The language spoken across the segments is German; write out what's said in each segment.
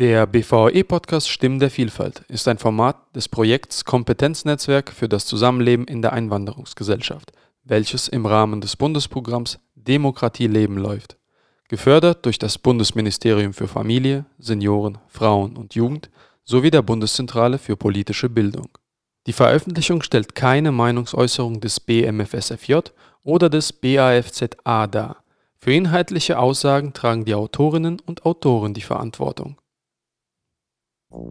Der BVE-Podcast Stimmen der Vielfalt ist ein Format des Projekts Kompetenznetzwerk für das Zusammenleben in der Einwanderungsgesellschaft, welches im Rahmen des Bundesprogramms Demokratie leben läuft. Gefördert durch das Bundesministerium für Familie, Senioren, Frauen und Jugend sowie der Bundeszentrale für politische Bildung. Die Veröffentlichung stellt keine Meinungsäußerung des BMFSFJ oder des BAFZA dar. Für inhaltliche Aussagen tragen die Autorinnen und Autoren die Verantwortung. Herzlich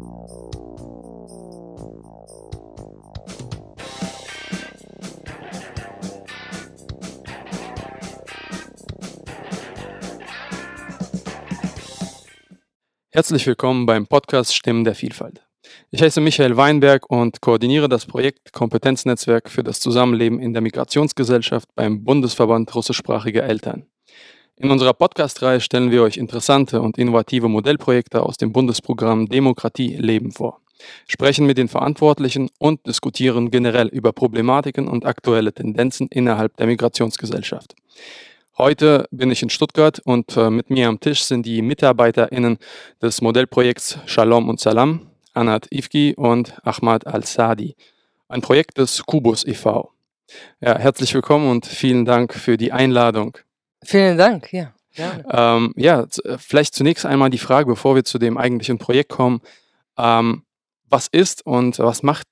willkommen beim Podcast Stimmen der Vielfalt. Ich heiße Michael Weinberg und koordiniere das Projekt Kompetenznetzwerk für das Zusammenleben in der Migrationsgesellschaft beim Bundesverband russischsprachiger Eltern. In unserer Podcast-Reihe stellen wir euch interessante und innovative Modellprojekte aus dem Bundesprogramm Demokratie leben vor, sprechen mit den Verantwortlichen und diskutieren generell über Problematiken und aktuelle Tendenzen innerhalb der Migrationsgesellschaft. Heute bin ich in Stuttgart und äh, mit mir am Tisch sind die MitarbeiterInnen des Modellprojekts Shalom und Salam, Anat Ifki und Ahmad Al-Sadi, ein Projekt des Kubus e.V. Ja, herzlich willkommen und vielen Dank für die Einladung. Vielen Dank, ja. Ähm, ja, äh, vielleicht zunächst einmal die Frage, bevor wir zu dem eigentlichen Projekt kommen. Ähm, was ist und was macht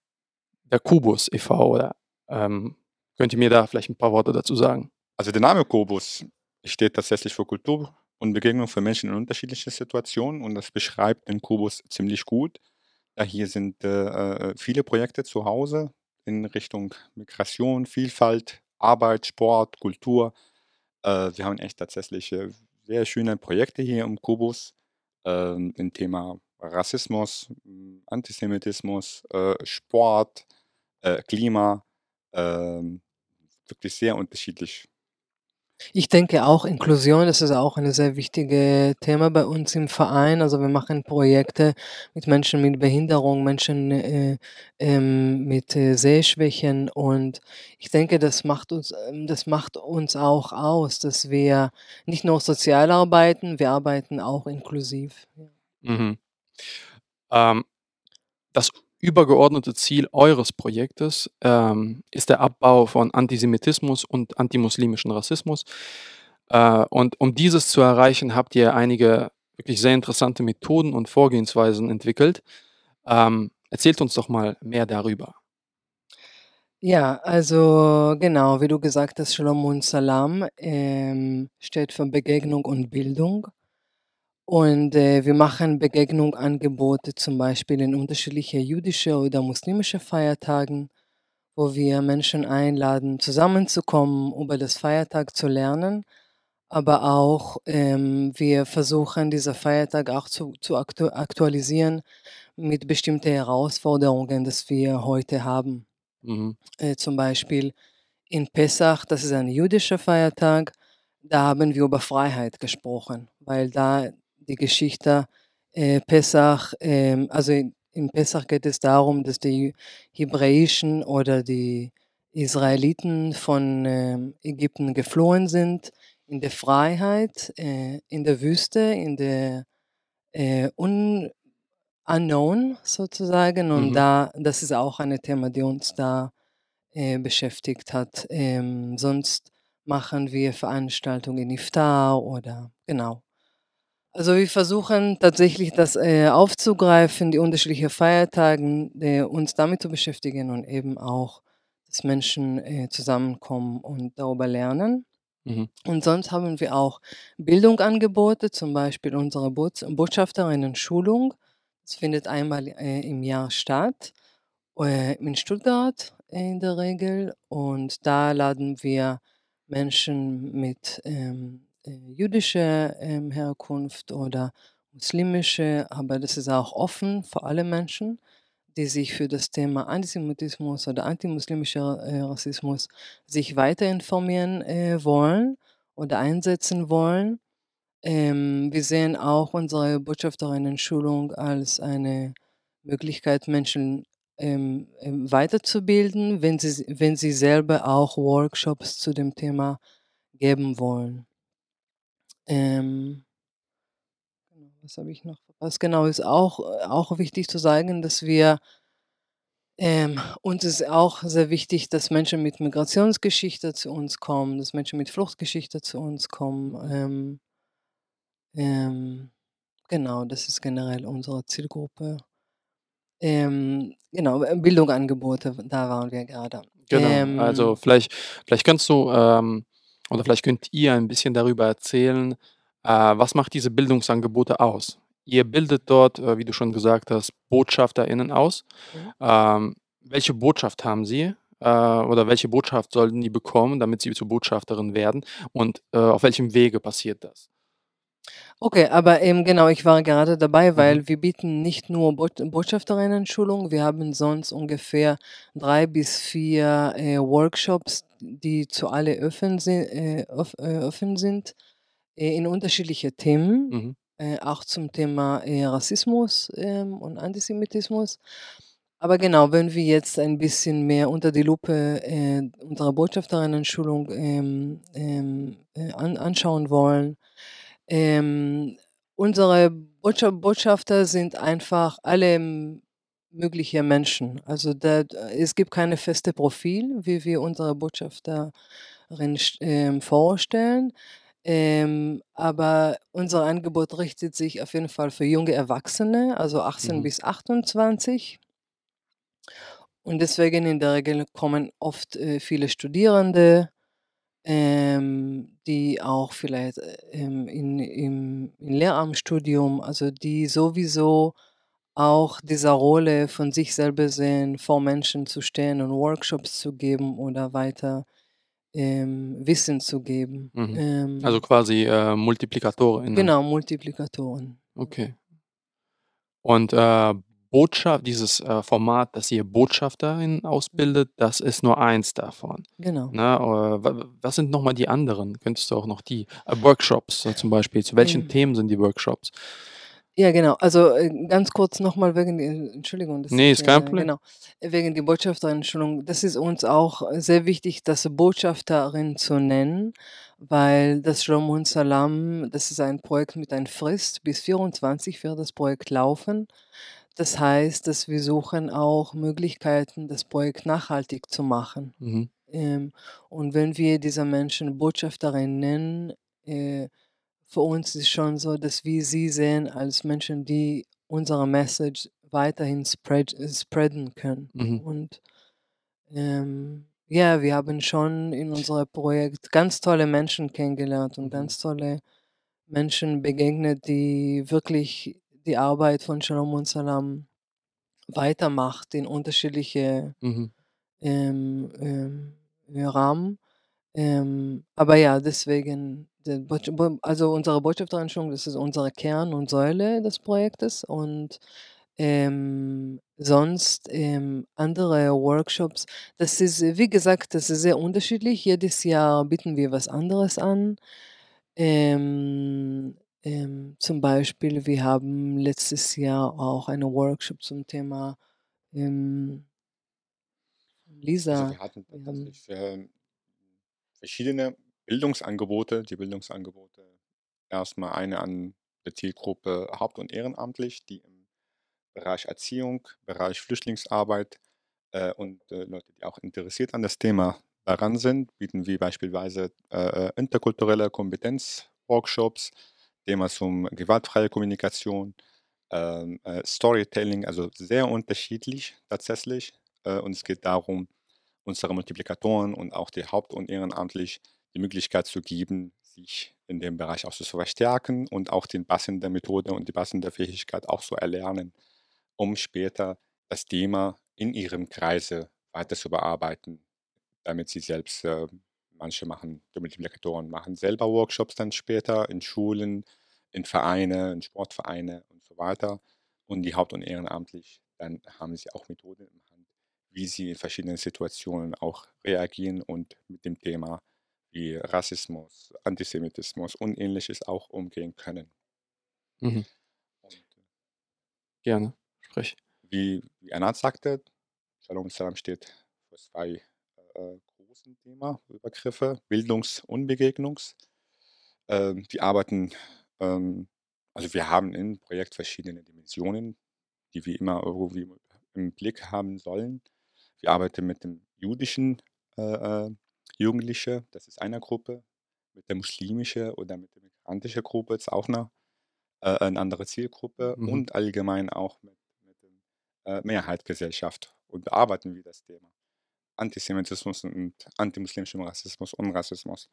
der Kubus e.V.? Oder ähm, könnt ihr mir da vielleicht ein paar Worte dazu sagen? Also der Name Kubus steht tatsächlich für Kultur und Begegnung für Menschen in unterschiedlichen Situationen und das beschreibt den Kubus ziemlich gut. Ja, hier sind äh, äh viele Projekte zu Hause in Richtung Migration, Vielfalt, Arbeit, Sport, Kultur. Äh, wir haben echt tatsächlich äh, sehr schöne Projekte hier im Kubus ähm, im Thema Rassismus, Antisemitismus, äh, Sport, äh, Klima. Ähm, wirklich sehr unterschiedlich. Ich denke auch, Inklusion, das ist auch ein sehr wichtiges Thema bei uns im Verein. Also wir machen Projekte mit Menschen mit Behinderung, Menschen äh, ähm, mit äh, Sehschwächen und ich denke, das macht uns, ähm, das macht uns auch aus, dass wir nicht nur sozial arbeiten, wir arbeiten auch inklusiv. Mhm. Ähm, das übergeordnete Ziel eures Projektes ähm, ist der Abbau von Antisemitismus und antimuslimischen Rassismus. Äh, und um dieses zu erreichen, habt ihr einige wirklich sehr interessante Methoden und Vorgehensweisen entwickelt. Ähm, erzählt uns doch mal mehr darüber. Ja, also genau, wie du gesagt hast, Shalom und Salam ähm, steht für Begegnung und Bildung. Und äh, wir machen Begegnungsangebote zum Beispiel in unterschiedliche jüdische oder muslimische Feiertagen, wo wir Menschen einladen, zusammenzukommen, über das Feiertag zu lernen. Aber auch ähm, wir versuchen, dieser Feiertag auch zu, zu aktu aktualisieren mit bestimmten Herausforderungen, die wir heute haben. Mhm. Äh, zum Beispiel in Pessach, das ist ein jüdischer Feiertag, da haben wir über Freiheit gesprochen, weil da die Geschichte äh, Pessach, äh, also in, in Pessach geht es darum, dass die Hebräischen oder die Israeliten von äh, Ägypten geflohen sind in der Freiheit, äh, in der Wüste, in der äh, un unknown sozusagen. Und mhm. da, das ist auch ein Thema, die uns da äh, beschäftigt hat. Ähm, sonst machen wir Veranstaltungen in Iftar oder genau. Also wir versuchen tatsächlich das äh, aufzugreifen, die unterschiedlichen Feiertage, äh, uns damit zu beschäftigen und eben auch, dass Menschen äh, zusammenkommen und darüber lernen. Mhm. Und sonst haben wir auch Bildungsangebote, zum Beispiel unsere Bots Botschafterinnen-Schulung. Das findet einmal äh, im Jahr statt, äh, in Stuttgart in der Regel. Und da laden wir Menschen mit ähm, äh, jüdische ähm, Herkunft oder muslimische, aber das ist auch offen für alle Menschen, die sich für das Thema Antisemitismus oder antimuslimischer äh, Rassismus sich weiter informieren äh, wollen oder einsetzen wollen. Ähm, wir sehen auch unsere Botschafterinnen-Schulung als eine Möglichkeit, Menschen ähm, ähm, weiterzubilden, wenn sie, wenn sie selber auch Workshops zu dem Thema geben wollen. Ähm, genau, was habe ich noch was genau ist auch auch wichtig zu sagen, dass wir ähm, uns ist auch sehr wichtig, dass Menschen mit Migrationsgeschichte zu uns kommen, dass Menschen mit Fluchtgeschichte zu uns kommen. Ähm ähm, genau, das ist generell unsere Zielgruppe. Ähm, genau, äh, Bildungsangebote, da waren wir gerade. Genau, also Ähm vielleicht vielleicht kannst du, ähm oder vielleicht könnt ihr ein bisschen darüber erzählen, äh, was macht diese Bildungsangebote aus? Ihr bildet dort, äh, wie du schon gesagt hast, BotschafterInnen aus. Mhm. Ähm, welche Botschaft haben sie, äh, oder welche Botschaft sollten die bekommen, damit sie zu Botschafterin werden und, auf welchem Wege passiert das? Okay, aber eben genau, ich war gerade dabei, Mhm. weil wir bieten nicht nur Bot Botschafterinnen-Schulung, wir haben sonst ungefähr 3 bis 4, äh, Workshops, die zu alle offen si äh, äh, offen sind, äh, in unterschiedliche Themen, Mhm. äh, auch zum Thema, äh, Rassismus, ähm, und Antisemitismus. Aber genau, wenn wir jetzt ein bisschen mehr unter die Lupe, äh, unsere Botschafterinnen-Schulung, ähm, ähm, äh, an anschauen wollen, unsere Botscha Botschafter sind einfach alle mögliche Menschen. Also, da es gibt keine feste Profil, wie wir unsere Botschafterin ähm, vorstellen, ähm, aber unser Angebot richtet sich auf jeden Fall für junge Erwachsene, also 18 Mhm. bis 28. Und deswegen in der Regel kommen oft, äh, viele Studierende, ähm, die auch vielleicht, äh, ähm, in im im Lehramtsstudium also, die sowieso auch dieser Rolle von sich selber sehen, vor Menschen zu stehen und Workshops zu geben oder weiter, ähm, Wissen zu geben. Mhm. Also, Ähm quasi, äh, MultiplikatorInnen. Genau, Multiplikatoren. Okay. Und, äh, Botscha dieses, äh, Format, dass ihr BotschafterInnen ausbildet, das ist nur eins davon, Genau. ne? Äh, wa was sind noch mal die anderen? Könntest du auch noch die äh, Workshops zum Beispiel. Zu welchen Ähm Themen sind die Workshops? Ja, genau. Also, äh, ganz kurz noch mal wegen äh, Entschuldigung, dass Ne, ich, ist kein Problem. genau, wegen die Botschafterinnen-Schulung. Das ist uns auch sehr wichtig, das Botschafterin zu nennen, weil das Shalom und Salam, das ist ein Projekt mit einer Frist. Bis 24 wird das Projekt laufen. Das heißt, dass wir suchen auch Möglichkeiten, das Projekt nachhaltig zu machen. Mhm. Ähm, und wenn wir diese Menschen Botschafterin nennen, äh, für uns ist schon so, dass wir sie sehen als Menschen, die unsere Message weiterhin spread äh, spreaden können. Mhm. Und, ähm, ja, wir haben schon in unserem Projekt ganz tolle Menschen kennengelernt und Mhm. ganz tolle Menschen begegnet, die wirklich die Arbeit von Shalom und Salam weitermacht in unterschiedliche, Mhm. ähm, ähm, Rahmen. Ähm, aber ja, deswegen also, unsere Botschafterinnen-Schulung, das ist unsere Kern und Säule des Projektes und, ähm, sonst, ähm, andere Workshops das ist, wie gesagt, das ist sehr unterschiedlich. Jedes Jahr bieten wir was anderes an. Ähm, ähm, zum Beispiel, wir haben letztes Jahr auch einen Workshop zum Thema, ähm Also, Lisa, wir hatten wir haben tatsächlich, ähm, verschiedene Bildungsangebote. Die Bildungsangebote erst mal eine an der Zielgruppe haupt und ehrenamtlich, die im Bereich Erziehung, Bereich Flüchtlingsarbeit, äh, und, äh, Leute, die auch interessiert an das Thema daran sind, bieten wir beispielsweise, äh, äh, interkulturelle Kompetenz-Workshops, Thema zum gewaltfreie Kommunikation, ähm, äh, Storytelling, also sehr unterschiedlich tatsächlich. Äh, und es geht darum, unsere Multiplikatoren und auch die haupt und ehrenamtlich die Möglichkeit zu geben, sich in dem Bereich auch zu verstärken und auch die passende Methode und die passende Fähigkeit auch zu erlernen, um später das Thema in ihrem Kreise weiter zu bearbeiten, damit sie selbst, äh manche machen die Multiplikatoren machen selber Workshops dann später in Schulen, in Vereine, in Sportvereine und so weiter. Und die haupt und ehrenamtlich, dann haben sie auch Methoden Hand, wie sie in verschiedenen Situationen auch reagieren und mit dem Thema wie Rassismus, Antisemitismus und Ähnliches auch umgehen können. Mhm. Und, Gerne, sprich. Wie wie Anat sagte, Shalom Salam steht für 2, äh, äh, großen Thema Übergriffe, Bildungs und Begegnungs. Ähm, die arbeiten, ähm, Also wir haben im Projekt verschiedene Dimensionen, die wir immer irgendwie im Blick haben sollen. Wir arbeiten mit dem jüdischen äh, äh, Jugendliche, das ist eine Gruppe, mit der muslimischen oder mit der migrantischen Gruppe ist auch eine, äh, eine andere Zielgruppe Mhm. und allgemein auch mit, mit der äh, Mehrheitsgesellschaft und bearbeiten wir das Thema. Antisemitismus und antimuslimischem Rassismus und Rassismus.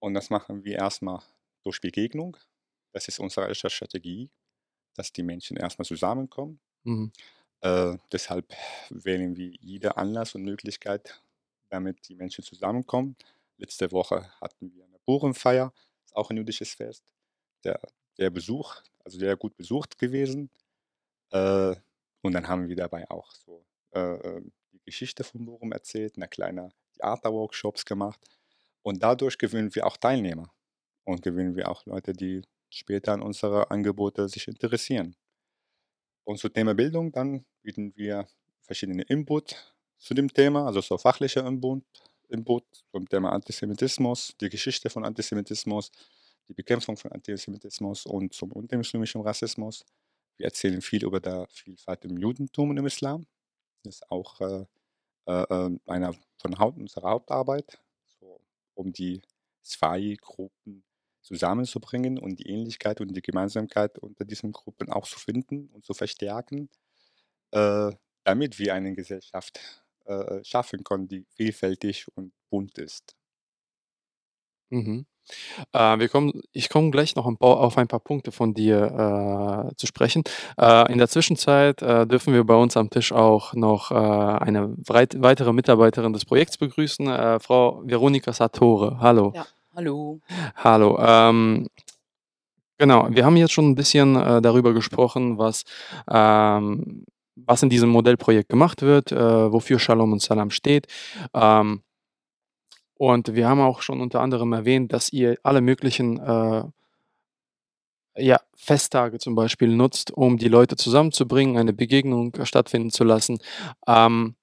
Und das machen wir erstmal durch Begegnung. Das ist unsere erste Strategie, dass die Menschen erstmal zusammenkommen. Mhm. Äh, deshalb wählen wir jede Anlass und Möglichkeit, damit die Menschen zusammenkommen. Letzte Woche hatten wir eine Burenfeier, ist auch ein jüdisches Fest. Der, der Besuch, also sehr gut besucht gewesen. Äh, und dann haben wir dabei auch so äh, äh, die Geschichte von Bochum erzählt, eine kleine Theaterworkshops gemacht. Und dadurch gewinnen wir auch Teilnehmer und gewinnen wir auch Leute, die später an unsere Angebote sich interessieren. Und zum Thema Bildung, dann bieten wir verschiedene Input zu dem Thema, also so fachlicher Input, Input zum Thema Antisemitismus, die Geschichte von Antisemitismus, die Bekämpfung von Antisemitismus und zum antimuslimischen Rassismus. Wir erzählen viel über die Vielfalt im Judentum und im Islam. Das ist auch äh, äh, einer von Haupt, unserer Hauptarbeit, so, um die zwei Gruppen zusammenzubringen und die Ähnlichkeit und die Gemeinsamkeit unter diesen Gruppen auch zu finden und zu verstärken, äh, damit wir eine Gesellschaft äh, schaffen können, die vielfältig und bunt ist. Mhm. Äh, wir kommen, ich komme gleich noch ein paar, auf ein paar Punkte von dir äh, zu sprechen. Äh, in der Zwischenzeit äh, dürfen wir bei uns am Tisch auch noch äh, eine weit, weitere Mitarbeiterin des Projekts begrüßen, äh, Frau Veronika Sartore. Hallo. Ja, hallo. Hallo. Ähm, genau, wir haben jetzt schon ein bisschen äh, darüber gesprochen, was, ähm, was in diesem Modellprojekt gemacht wird, äh, wofür Shalom und Salam steht. Ähm, und wir haben auch schon unter anderem erwähnt, dass ihr alle möglichen äh, ja, Festtage zum Beispiel nutzt, um die Leute zusammenzubringen, eine Begegnung stattfinden zu lassen. Ähm,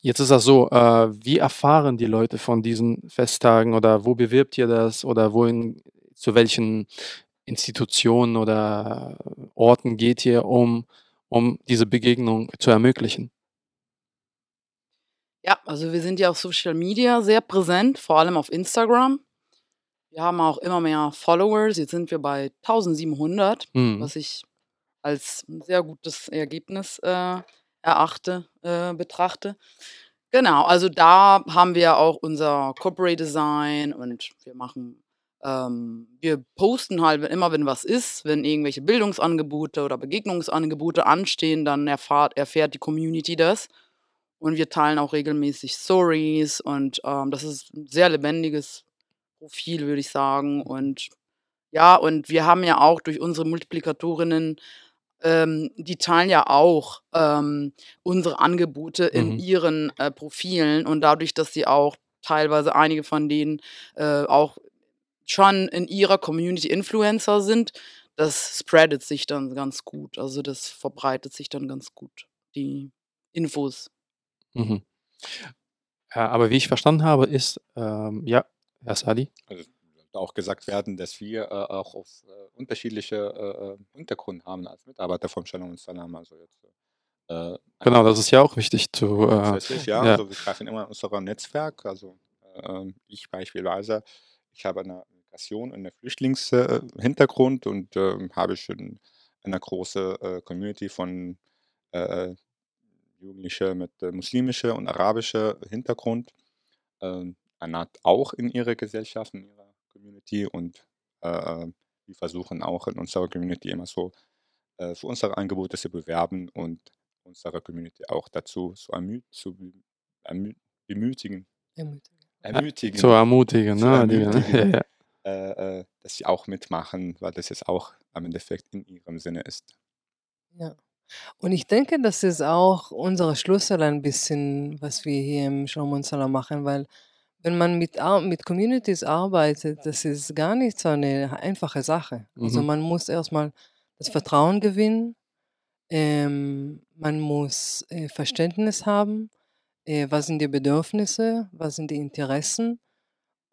jetzt ist das so, äh, wie erfahren die Leute von diesen Festtagen oder wo bewirbt ihr das oder wohin, zu welchen Institutionen oder Orten geht ihr, um, um diese Begegnung zu ermöglichen? Ja, also wir sind ja auf Social Media sehr präsent, vor allem auf Instagram. Wir haben auch immer mehr Followers. Jetzt sind wir bei 1700, Mhm. was ich als ein sehr gutes Ergebnis äh, erachte, äh, betrachte. Genau, also da haben wir auch unser Corporate Design und wir machen, ähm, wir posten halt immer, wenn was ist, wenn irgendwelche Bildungsangebote oder Begegnungsangebote anstehen, dann erfahrt, erfährt die Community das. Und wir teilen auch regelmäßig Stories und ähm, das ist ein sehr lebendiges Profil, würde ich sagen. Und ja, und wir haben ja auch durch unsere Multiplikatorinnen, ähm, die teilen ja auch ähm, unsere Angebote in Mhm. ihren äh, Profilen und dadurch, dass sie auch teilweise einige von denen äh, auch schon in ihrer Community Influencer sind, das spreadet sich dann ganz gut. Also das verbreitet sich dann ganz gut, die Infos. Mhm. Ja, aber wie ich verstanden habe, ist, ähm, ja, Herr Sadi? Also sollte auch gesagt werden, dass wir äh, auch auf äh, unterschiedliche äh, äh, Hintergrund haben als Mitarbeiter von Shalom und Salam. Also jetzt äh, Genau, das ist ja auch wichtig zu. Äh, Grundsätzlich, ja. ja. Also wir greifen immer in unser Netzwerk. Also äh, ich beispielsweise, ich habe eine Migration und einen Flüchtlingshintergrund und äh, habe schon eine große äh, Community von äh, Jugendlichen mit äh, muslimischer und arabischer Hintergrund. Ähm, Anat auch in ihrer Gesellschaft, in ihrer Community und äh, äh, wir versuchen auch in unserer Community immer so äh, für unsere Angebote zu bewerben und unsere Community auch dazu zu, ermü zu ermü bemütigen, Ermutigen. ermutigen, zu ermutigen, zu ne? Ermutigen. ja, ja. Äh, äh, dass sie auch mitmachen, weil das jetzt auch am Endeffekt in ihrem Sinne ist. Ja. Und ich denke, das ist auch unsere Schlüssel ein bisschen, was wir hier im Salam machen, weil wenn man mit, mit Communities arbeitet, das ist gar nicht so eine einfache Sache. Also Mhm. man muss erstmal das Vertrauen gewinnen, ähm, man muss äh, Verständnis haben, äh, was sind die Bedürfnisse, was sind die Interessen.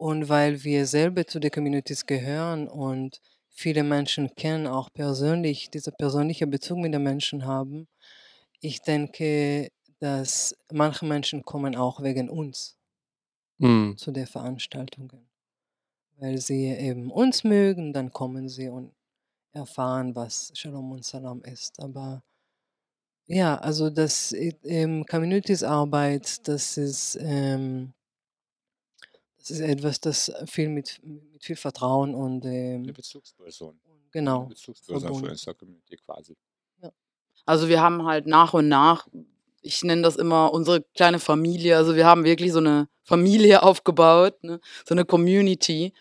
Und weil wir selber zu den Communities gehören und viele Menschen kennen, auch persönlich, dieser persönliche Bezug mit den Menschen haben. Ich denke, dass manche Menschen kommen auch wegen uns Mhm. zu den Veranstaltungen, weil sie eben uns mögen, dann kommen sie und erfahren, was Shalom und Salam ist. Aber ja, also das ähm, Communitiesarbeit, das ist, ähm das ist etwas, das viel mit mit viel Vertrauen und, ähm Bezugsperson. 'Ne genau, Bezugsperson für unsere Community quasi. Ja. Also, wir haben halt nach und nach ich nenne das immer unsere kleine Familie. Also, wir haben wirklich so 'ne Familie aufgebaut, ne, so 'ne Community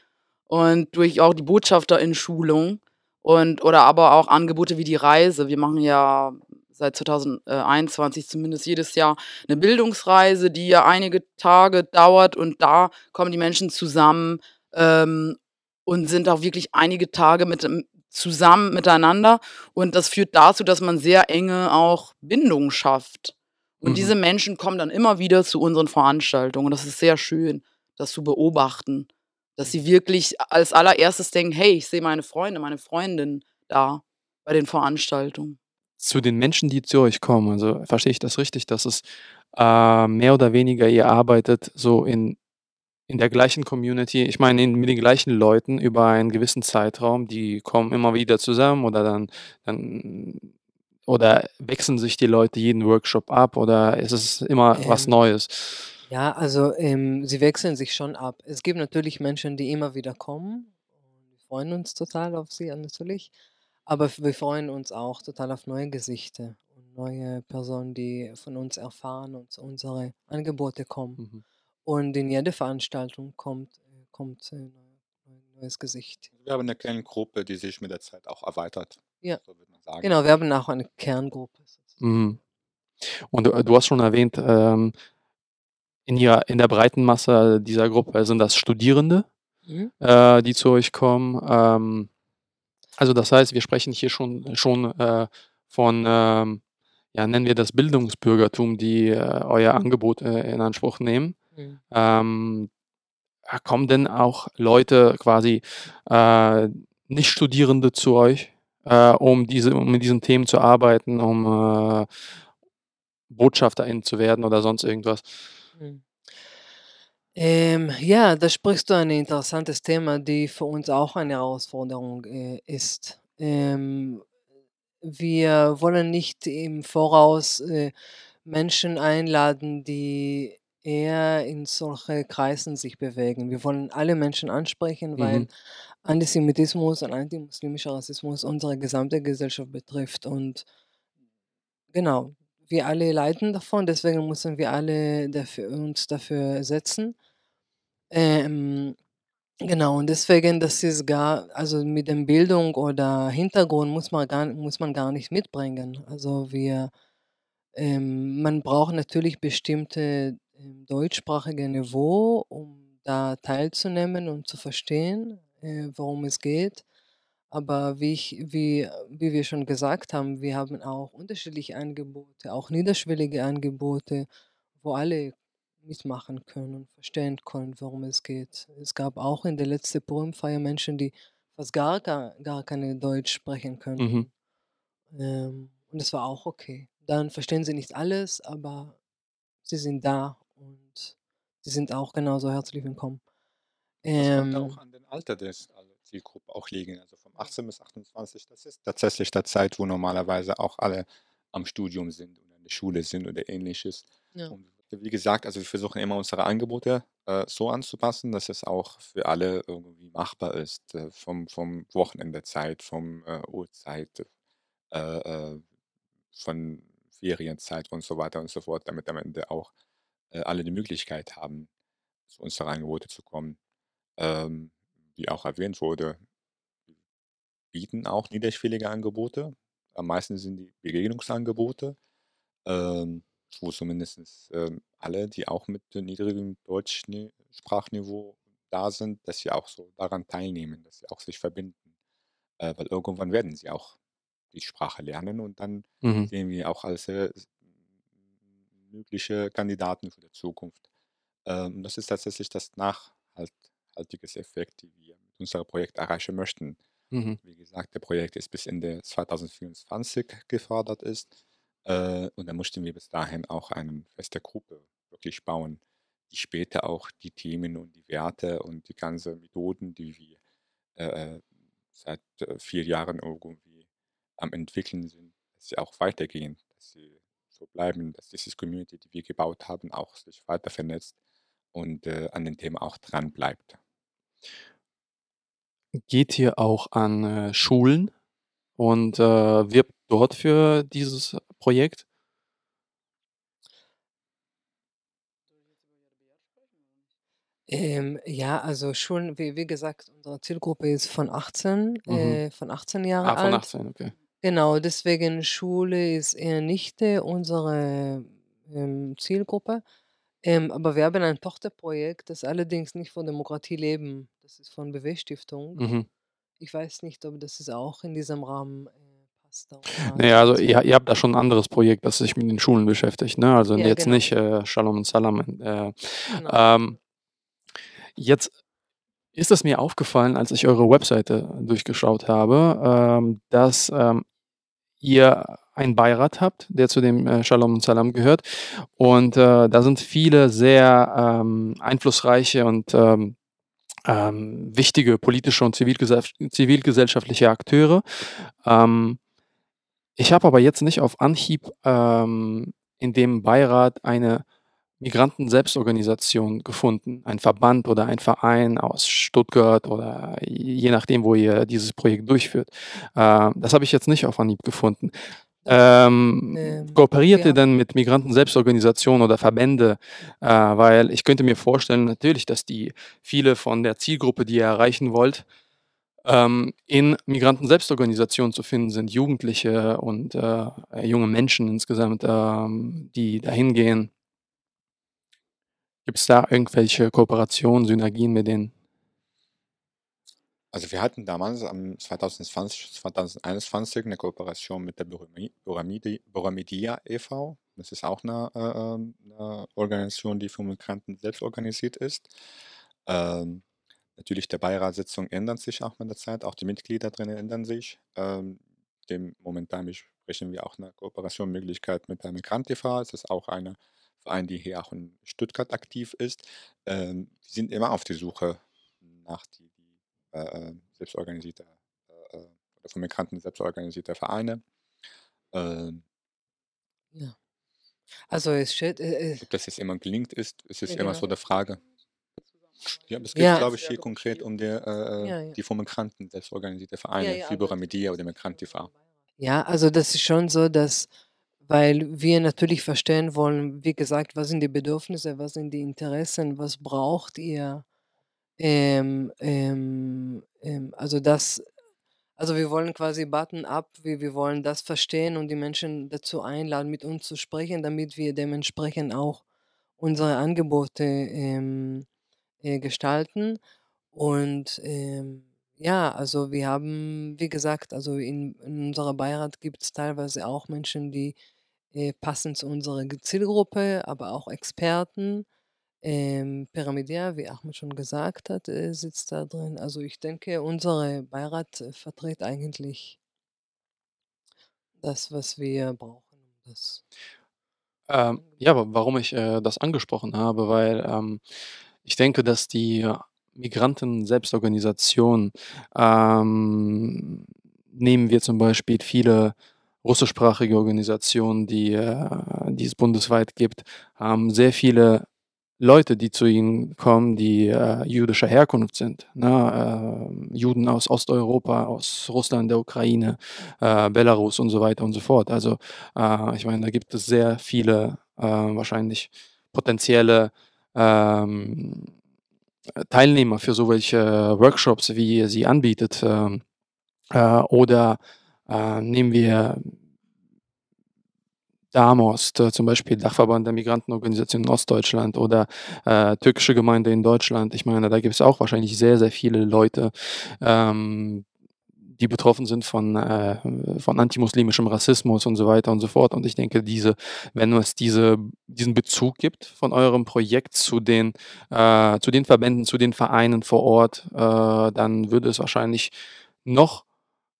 und durch auch die BotschafterInnen-Schulung und oder aber auch Angebote wie die Reise. Wir machen ja seit 2021 zumindest jedes Jahr 'ne Bildungsreise, die ja einige Tage dauert und da kommen die Menschen zusammen, ähm, und sind auch wirklich einige Tage mit m zusammen miteinander und das führt dazu, dass man sehr enge auch Bindungen schafft. Und diese Mhm. Menschen kommen dann immer wieder zu unseren Veranstaltungen. Das ist sehr schön, das zu beobachten, dass sie wirklich als Allererstes denken: „Hey, ich sehe meine Freunde, meine Freundin da bei den Veranstaltungen.“ Zu den Menschen, die zu euch kommen, also verstehe ich das richtig, dass es, äh, mehr oder weniger ihr arbeitet so in in der gleichen Community ich meine, in mit den gleichen Leuten über einen gewissen Zeitraum, die kommen immer wieder zusammen oder dann dann oder wechseln sich die Leute jeden Workshop ab oder ist es immer was Ähm, Neues? ja, also, ähm, sie wechseln sich schon ab. Es gibt natürlich Menschen, die immer wieder kommen wir freuen uns total auf sie, natürlich. Aber f wir freuen uns auch total auf neue Gesichter und neue Personen, die von uns erfahren und zu unsere Angebote kommen. Mhm. Und in jede Veranstaltung kommt äh, kommt, äh, neu neues Gesicht. Wir haben 'ne kleine Gruppe, die sich mit der Zeit auch erweitert, Ja. so würde man sagen. Genau, wir haben auch eine Kerngruppe sozusagen. Mhm. Und du du hast schon erwähnt, ähm, in ihrer in der breiten Masse dieser Gruppe sind das Studierende, Mhm. äh, die zu euch kommen. Ähm, also das heißt, wir sprechen hier schon schon, äh, von, ähm, ja, nennen wir das Bildungsbürgertum, die, äh, euer Angebot, äh, in Anspruch nehmen. Mhm. Ähm, äh, kommen denn auch Leute quasi, äh, Nicht-Studierende zu euch, äh, um diese um mit diesen Themen zu arbeiten, um, BotschafterInnen zu werden oder sonst irgendwas? Mhm. Ähm, ja, da sprichst du ein interessantes Thema, die für uns auch eine Herausforderung, äh, ist. Ähm, wir wollen nicht im Voraus, äh, Menschen einladen, die eher in solche Kreisen sich bewegen. Wir wollen alle Menschen ansprechen, weil Mhm. Antisemitismus und antimuslimischer Rassismus unsere gesamte Gesellschaft betrifft und genau, wir alle leiden davon, deswegen müssen wir alle dafür uns dafür setzen. Ähm, genau, und deswegen, das ist gar also mit dem Bildung oder Hintergrund muss man gar muss man gar nicht mitbringen. Also wir ähm, man braucht natürlich bestimmte, ähm, deutschsprachige Niveau, um da teilzunehmen und zu verstehen, äh, worum es geht. Aber wie ich wie wie wir schon gesagt haben, wir haben auch unterschiedliche Angebote, auch niederschwellige Angebote, wo alle mitmachen können und verstehen können, worum es geht. Es gab auch in der letzte Purimfeier Menschen, die fast gar gar gar keine Deutsch sprechen Mhm. könnten. Ähm, und das war auch okay. Dann verstehen sie nicht alles, aber sie sind da und sie sind auch genauso herzlich willkommen. Das könnte auch Ähm an dem Alter also Zielgruppe auch liegen. Also 18 bis 28, das ist tatsächlich der Zeit, wo normalerweise auch alle am Studium sind oder in der Schule sind oder Ähnliches. Ja. Und wie gesagt, also wir versuchen immer unsere Angebote, äh, so anzupassen, dass es auch für alle irgendwie machbar ist, äh, vom vom Wochenendezeit, vom, äh, Uhrzeit, äh, äh, von Ferienzeit und so weiter und so fort, damit am Ende auch, äh, alle die Möglichkeit haben, zu unseren Angebote zu kommen. Ähm, wie auch erwähnt wurde bieten auch niederschwellige Angebote. Am meisten sind die Begegnungsangebote, ähm, wo zumindest, ähm, alle, die auch mit niedrigem Deutschni Sprachniveau da sind, dass sie auch so daran teilnehmen, dass sie auch sich verbinden. Äh, weil irgendwann werden sie auch die Sprache lernen und dann Mhm. sehen wir auch als, äh, mögliche Kandidaten für die Zukunft. Ähm, das ist tatsächlich das nachhalt haltiges Effekt, die wir mit unserem Projekt erreichen möchten. Mhm. Wie gesagt, der Projekt ist bis Ende 2024 gefordert ist. Äh, und dann mussten wir bis dahin auch eine feste Gruppe wirklich bauen, die später auch die Themen und die Werte und die ganzen Methoden, die wir äh seit äh, vier Jahren irgendwie am entwickeln sind, dass sie auch weitergehen, dass sie so bleiben, dass diese Community, die wir gebaut haben, auch sich weiter vernetzt und äh, an den Themen auch dran bleibt. Geht ihr auch an äh, Schulen und äh, wirbt dort für dieses Projekt? Ähm, ja, also schon, wie, wie gesagt, unsere Zielgruppe ist von 18, Mhm. äh, von 18 Jahre Ah, von alt. 18, okay. Genau, deswegen Schule ist eher nicht äh, unsere ähm, Zielgruppe. Ähm, aber wir haben ein Tochterprojekt, das allerdings nicht von Demokratie leben. Das ist von BW-Stiftung. Mhm. Ich weiß nicht, ob das ist auch in diesem Rahmen äh, passt. Naja, also ihr, ihr habt da schon ein anderes Projekt, das sich mit den Schulen beschäftigt, ne? Also Ja, jetzt genau. nicht äh, Shalom und Salam. Äh, Genau. ähm, Jetzt ist es mir aufgefallen, als ich eure Webseite durchgeschaut habe, ähm, dass ähm, ihr einen Beirat habt, der zu dem äh, Shalom und Salam gehört. Und äh, da sind viele sehr ähm, einflussreiche und ähm, wichtige politische und zivilgesell zivilgesellschaftliche Akteure. Ähm, ich habe aber jetzt nicht auf Anhieb ähm, in dem Beirat eine Migranten-Selbstorganisation gefunden, ein Verband oder ein Verein aus Stuttgart oder je nachdem, wo ihr dieses Projekt durchführt. Äh, das habe ich jetzt nicht auf Anhieb gefunden. Ähm, Ähm, kooperiert ihr ja. denn mit Migranten-Selbstorganisationen oder Verbände? Äh, weil ich könnte mir vorstellen, natürlich, dass die viele von der Zielgruppe, die ihr erreichen wollt, ähm, in Migranten-Selbstorganisationen zu finden sind, Jugendliche und äh, junge Menschen insgesamt, ähm, die dahin gehen Gibt es da irgendwelche Kooperationen, Synergien mit denen? Also wir hatten damals am 2020, 2021 eine Kooperation mit der Borami- Boramidia e.V. Das ist auch eine, äh, ähm, eine Organisation, die für Migranten selbst organisiert ist. Ähm, natürlich, der Beiratssitzung ändert sich auch mit der Zeit, auch die Mitglieder drin ändern sich. Ähm, dem momentan besprechen wir auch eine Kooperationsmöglichkeit mit der Migrant e.V. Es ist auch eine Verein, die hier auch in Stuttgart aktiv ist. Ähm, wir sind immer auf der Suche nach die äh, äh selbstorganisierte äh, äh, oder von Migranten selbstorganisierte Vereine. Ähm, Ja. Also es steht, äh, äh, ob das jetzt immer gelingt ist, ist es Ja, immer so eine Frage. Ja, aber es geht, Ja. glaube ich, hier konkret um die, äh, die von Migranten selbstorganisierte Vereine, ja, wie aber- Boramidia oder Migrant TV. ja, also das ist schon so, dass, weil wir natürlich verstehen wollen, wie gesagt, was sind die Bedürfnisse, was sind die Interessen, was braucht ihr? Ähm, ähm, ähm, also das, also wir wollen quasi button up, wir, wir wollen das verstehen und die Menschen dazu einladen, mit uns zu sprechen, damit wir dementsprechend auch unsere Angebote ähm, äh, gestalten. Und ähm, ja, also wir haben, wie gesagt, also in, in unserer Beirat gibt es teilweise auch Menschen, die äh, passen zu unserer Zielgruppe, aber auch Experten. Ähm, Pyramidea, wie Ahmed schon gesagt hat, äh, sitzt da drin. Also ich denke, unsere Beirat äh, vertritt eigentlich das, was wir brauchen. Das. Ähm, ja, aber warum ich äh, das angesprochen habe, weil ähm, ich denke, dass die Migranten-Selbstorganisation, ähm, nehmen wir zum Beispiel viele russischsprachige Organisationen, die, äh, die es bundesweit gibt, haben sehr viele Leute, die zu ihnen kommen, die äh, jüdischer Herkunft sind. Ne? Äh, Juden aus Osteuropa, aus Russland, der Ukraine, äh, Belarus und so weiter und so fort. Also äh, ich meine, da gibt es sehr viele äh, wahrscheinlich potenzielle ähm, Teilnehmer für solche Workshops, wie ihr sie anbietet. ähm, äh, oder äh, nehmen wir DAMOST, äh, zum Beispiel Dachverband der Migrantenorganisation in Ostdeutschland oder äh, türkische Gemeinde in Deutschland. Ich meine, da gibt es auch wahrscheinlich sehr, sehr viele Leute, ähm, die betroffen sind von, äh, von antimuslimischem Rassismus und so weiter und so fort. Und ich denke, diese, wenn es diese, diesen Bezug gibt von eurem Projekt zu den, äh, zu den Verbänden, zu den Vereinen vor Ort, äh, dann würde es wahrscheinlich noch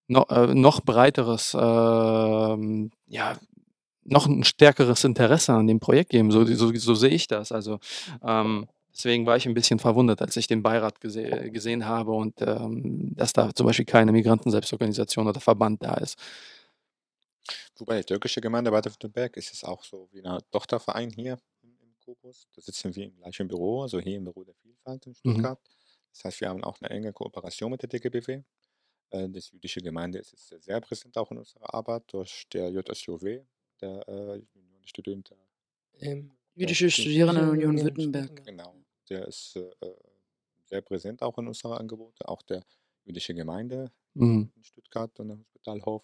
no äh, noch breiteres, ähm, ja, noch ein stärkeres Interesse an dem Projekt geben. So so so sehe ich das. Also, ähm, deswegen war ich ein bisschen verwundert, als ich den Beirat gese gesehen habe und, ähm, dass da zum Beispiel keine Migrantenselbstorganisation oder Verband da ist. Wobei die türkische Gemeinde Baden-Württemberg ist es auch so wie eine Tochterverein hier im im Kobus. Da sitzen wir im gleichen Büro, also hier im Büro der Vielfalt in Mhm. Stuttgart. Das heißt, wir haben auch eine enge Kooperation mit der DGBW. Äh, das jüdische Gemeinde ist ist sehr präsent auch in unserer Arbeit durch der JSJW, der, äh, der Studenten Ähm, Jüdische Stu Studierendenunion Union Württemberg. Genau, der ist, äh, äh, sehr präsent auch in unseren Angebote, auch der jüdische Gemeinde Mhm. in Stuttgart und im Hospitalhof.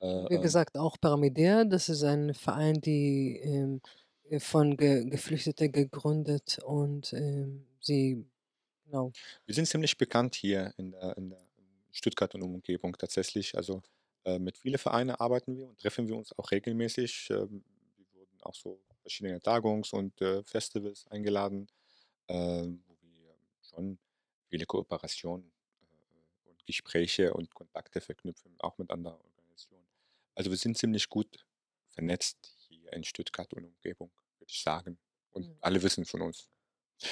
Äh, Wie ähm gesagt, auch Paramedea, das ist ein Verein, die, ähm, äh, von Ge Geflüchteten gegründet und, ähm, sie genau. Wir sind ziemlich bekannt hier in der in der Stuttgart und Umgebung tatsächlich. Also, äh, mit viele Vereine arbeiten wir und treffen wir uns auch regelmäßig. Ähm, wir wurden auch so verschiedene Tagungs und, äh, Festivals eingeladen, ähm, wo wir schon viele Kooperationen, äh, und Gespräche und Kontakte verknüpfen, auch mit anderen Organisationen. Also, wir sind ziemlich gut vernetzt hier in Stuttgart und Umgebung, würde ich sagen. Und Mhm. alle wissen von uns.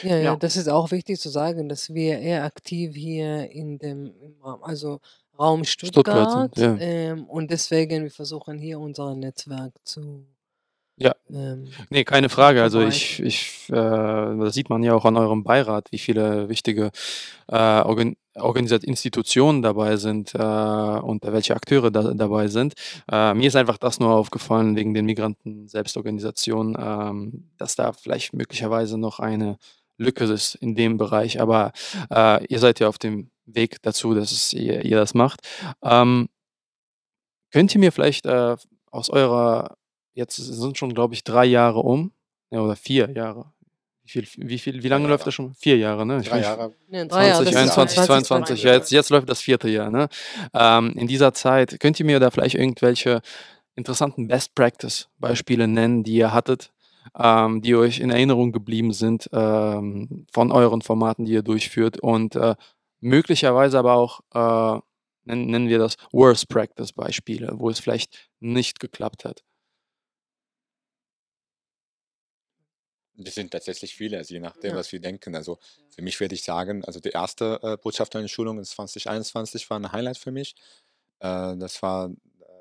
Ja, ja, Ja. das ist auch wichtig zu sagen, dass wir eher aktiv hier in dem im Raum also Raum Stuttgart Stuttgart, ja. ähm, und deswegen wir versuchen hier unser Netzwerk zu Ja. ähm, Ne, keine Frage. Also, ich ich äh, das sieht man ja auch an eurem Beirat, wie viele wichtige, äh, Organ Organisat Institutionen dabei sind, äh, und welche Akteure da dabei sind. Äh, mir ist einfach das nur aufgefallen wegen den Migranten-Selbstorganisationen, ähm, dass da vielleicht möglicherweise noch eine Lücke ist in dem Bereich, aber, äh, ihr seid ja auf dem Weg dazu, dass es ihr ihr das macht. Ähm könnt ihr mir vielleicht, äh, aus eurer jetzt sind schon, glaube ich, 3 Jahre um, ja, oder 4 Jahre. Wie viel wie viel wie 3 lange läuft Jahre. das schon? 4 Jahre, ne? Ich 3 weiß Jahre. Ne, 3 Jahre, das ist 2021, 20, 22, ja, jetzt jetzt läuft das 4. Jahr, ne? Ähm, in dieser Zeit könnt ihr mir da vielleicht irgendwelche interessanten Best Practice Beispiele nennen, die ihr hattet, ähm, die euch in Erinnerung geblieben sind, ähm, von euren Formaten, die ihr durchführt und, äh, möglicherweise aber auch, äh, nennen nennen wir das Worst Practice Beispiele, wo es vielleicht nicht geklappt hat? Das sind tatsächlich viele, also je nachdem, Ja. was wir denken. Also, für mich würde ich sagen, also die erste, äh, Botschafterinnenschulung in 2021 war 'n Highlight für mich. Äh, das war,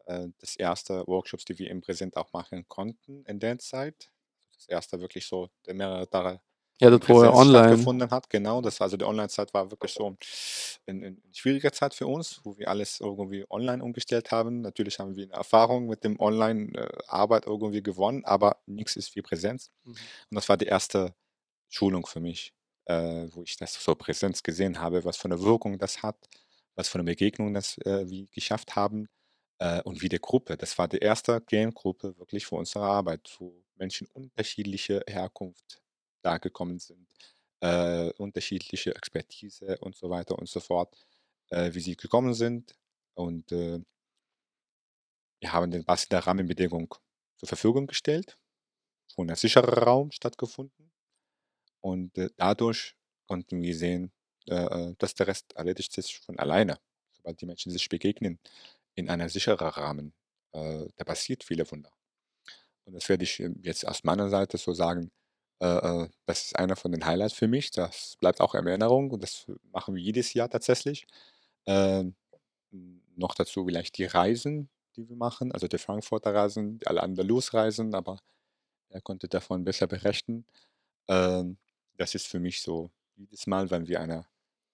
äh, das erste Workshops, die wir im Präsent auch machen konnten in der Zeit. Das erste wirklich so, der mehrere Tage Ja, das vorher Präsenz online. stattgefunden hat. Genau, das war also die Onlinezeit war wirklich so 'n schwierige Zeit für uns, wo wir alles irgendwie online umgestellt haben. Natürlich haben wir 'ne Erfahrung mit dem Online äh, irgendwie gewonnen, aber nix ist wie Präsenz. Mhm. Und das war die erste Schulung für mich, äh, wo ich das so Präsenz gesehen habe, was für 'ne Wirkung das hat, was für 'ne Begegnung das, äh, wir geschafft haben, äh, und wie die Gruppe das war die erste Game-Gruppe wirklich für unsere Arbeit, wo Menschen unterschiedlicher Herkunft da gekommen sind, äh, unterschiedliche Expertise und so weiter und so fort, äh, wie sie gekommen sind. Und, äh wir haben den passende Rahmenbedingung zur Verfügung gestellt, schon ein sicherer Raum stattgefunden. Und, äh, dadurch konnten wir sehen, äh, dass der Rest erledigt sich von alleine, sobald die Menschen sich begegnen in einer sicherer Rahmen. Äh, da passiert viele Wunder. Und das werde ich, ähm, jetzt aus meiner Seite so sagen, äh, äh, das ist einer von den Highlights für mich. Das bleibt auch in Erinnerung und das machen wir jedes Jahr tatsächlich. Hm, noch dazu vielleicht die Reisen, die wir machen, also die Frankfurter Reisen, die Al-Andalus-Reisen, aber er konnte davon besser berichten. Ähm, das ist für mich so jedes Mal, wenn wir eine,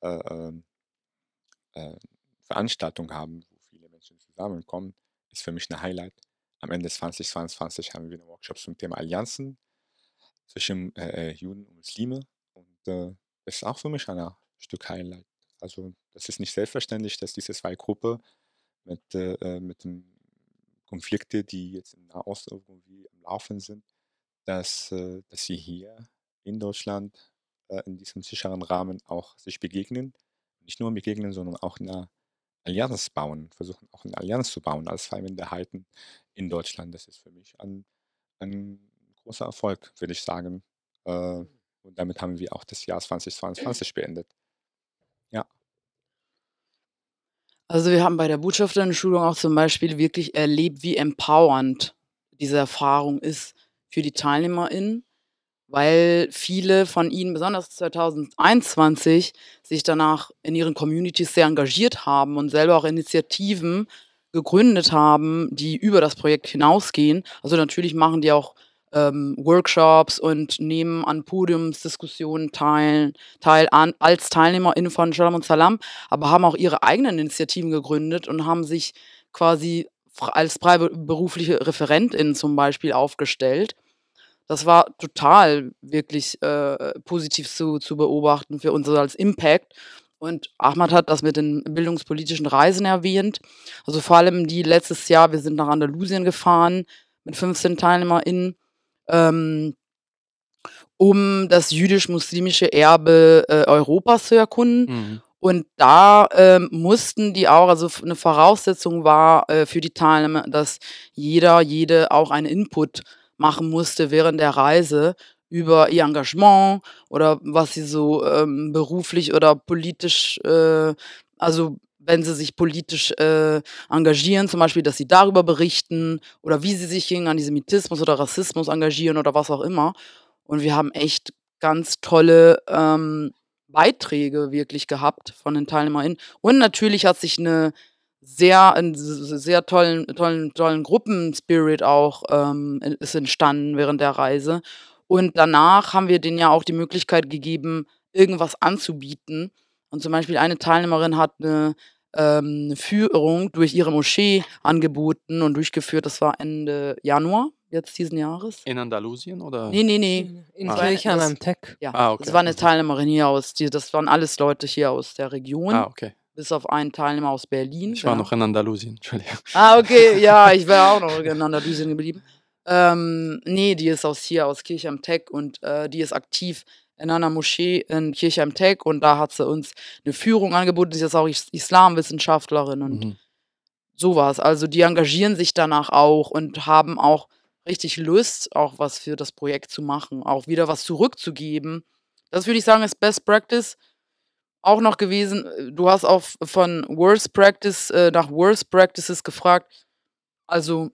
äh, ähm äh, Veranstaltung haben, zusammenkommen, ist für mich 'ne Highlight. Am Ende 2022 haben wir 'ne Workshop zum Thema Allianzen zwischen, äh, äh, Juden und Muslime und, äh, ist auch für mich ein Stück Highlight. Also, das ist nicht selbstverständlich, dass diese 2 Gruppe mit, äh, äh mit dem Konflikte, die jetzt im Nahost irgendwie am Laufen sind, dass, äh dass sie hier in Deutschland, äh, in diesem sicheren Rahmen auch sich begegnen. Nicht nur begegnen, sondern auch 'ne Allianz bauen, versuchen auch 'ne Allianz zu bauen als 2 Minderheiten in Deutschland. Das ist für mich ein ein großer Erfolg, würde ich sagen. Äh, und damit haben wir auch das Jahr 2022 beendet. Ja. Also, wir haben bei der Botschafterinnenschulung auch zum Beispiel wirklich erlebt, wie empowernd diese Erfahrung ist für die TeilnehmerInnen, weil viele von ihnen, besonders 2021, sich danach in ihren Communities sehr engagiert haben und selber auch Initiativen gegründet haben, die über das Projekt hinausgehen. Also, natürlich machen die auch ähm, Workshops und nehmen an Podiumsdiskussionen teil, teil an, als TeilnehmerInnen von Shalom und Salam, aber haben auch ihre eigenen Initiativen gegründet und haben sich quasi als freiberufliche ReferentInnen zum Beispiel aufgestellt. Das war total wirklich äh, positiv zu, zu beobachten für uns als Impact. Und Ahmad hat das mit den bildungspolitischen Reisen erwähnt. Also vor allem die letztes Jahr, wir sind nach Andalusien gefahren mit 15 TeilnehmerInnen ähm, um das jüdisch-muslimische Erbe äh, Europas zu erkunden. Mhm. Und da ähm, mussten die auch, also eine Voraussetzung war äh, für die Teilnehmer, dass jeder, jede auch einen Input machen musste während der Reise über ihr Engagement oder was sie so ähm, beruflich oder politisch, äh, also wenn sie sich politisch äh, engagieren, zum Beispiel, dass sie darüber berichten oder wie sie sich gegen Antisemitismus oder Rassismus engagieren oder was auch immer. Und wir haben echt ganz tolle ähm, Beiträge wirklich gehabt von den TeilnehmerInnen. Und natürlich hat sich eine sehr, ein sehr tollen, tollen, tollen Gruppenspirit auch ähm, ist entstanden während der Reise. Und danach haben wir denen ja auch die Möglichkeit gegeben, irgendwas anzubieten. Und zum Beispiel eine Teilnehmerin hat eine ähm, Führung durch ihre Moschee angeboten und durchgeführt. Das war Ende Januar jetzt diesen Jahres. In Andalusien oder? Nee, nee, nee. In ah. Kirchheim am Tech. Ja, ah, okay. das war eine Teilnehmerin hier aus, die, das waren alles Leute hier aus der Region. Ah, okay. Bis auf einen Teilnehmer aus Berlin. Ich war ja. noch in Andalusien, Entschuldigung. Ah, okay, ja, ich wäre auch noch in Andalusien geblieben. Ähm, nee, die ist aus hier, aus Kirchheim Tech und äh, die ist aktiv in einer Moschee in Kirchheim Tech und da hat sie uns eine Führung angeboten. Sie ist auch Islamwissenschaftlerin und mhm. sowas. Also die engagieren sich danach auch und haben auch richtig Lust, auch was für das Projekt zu machen, auch wieder was zurückzugeben. Das würde ich sagen, ist Best Practice. Auch noch gewesen, du hast auch von Worst Practice äh, nach Worst Practices gefragt. Also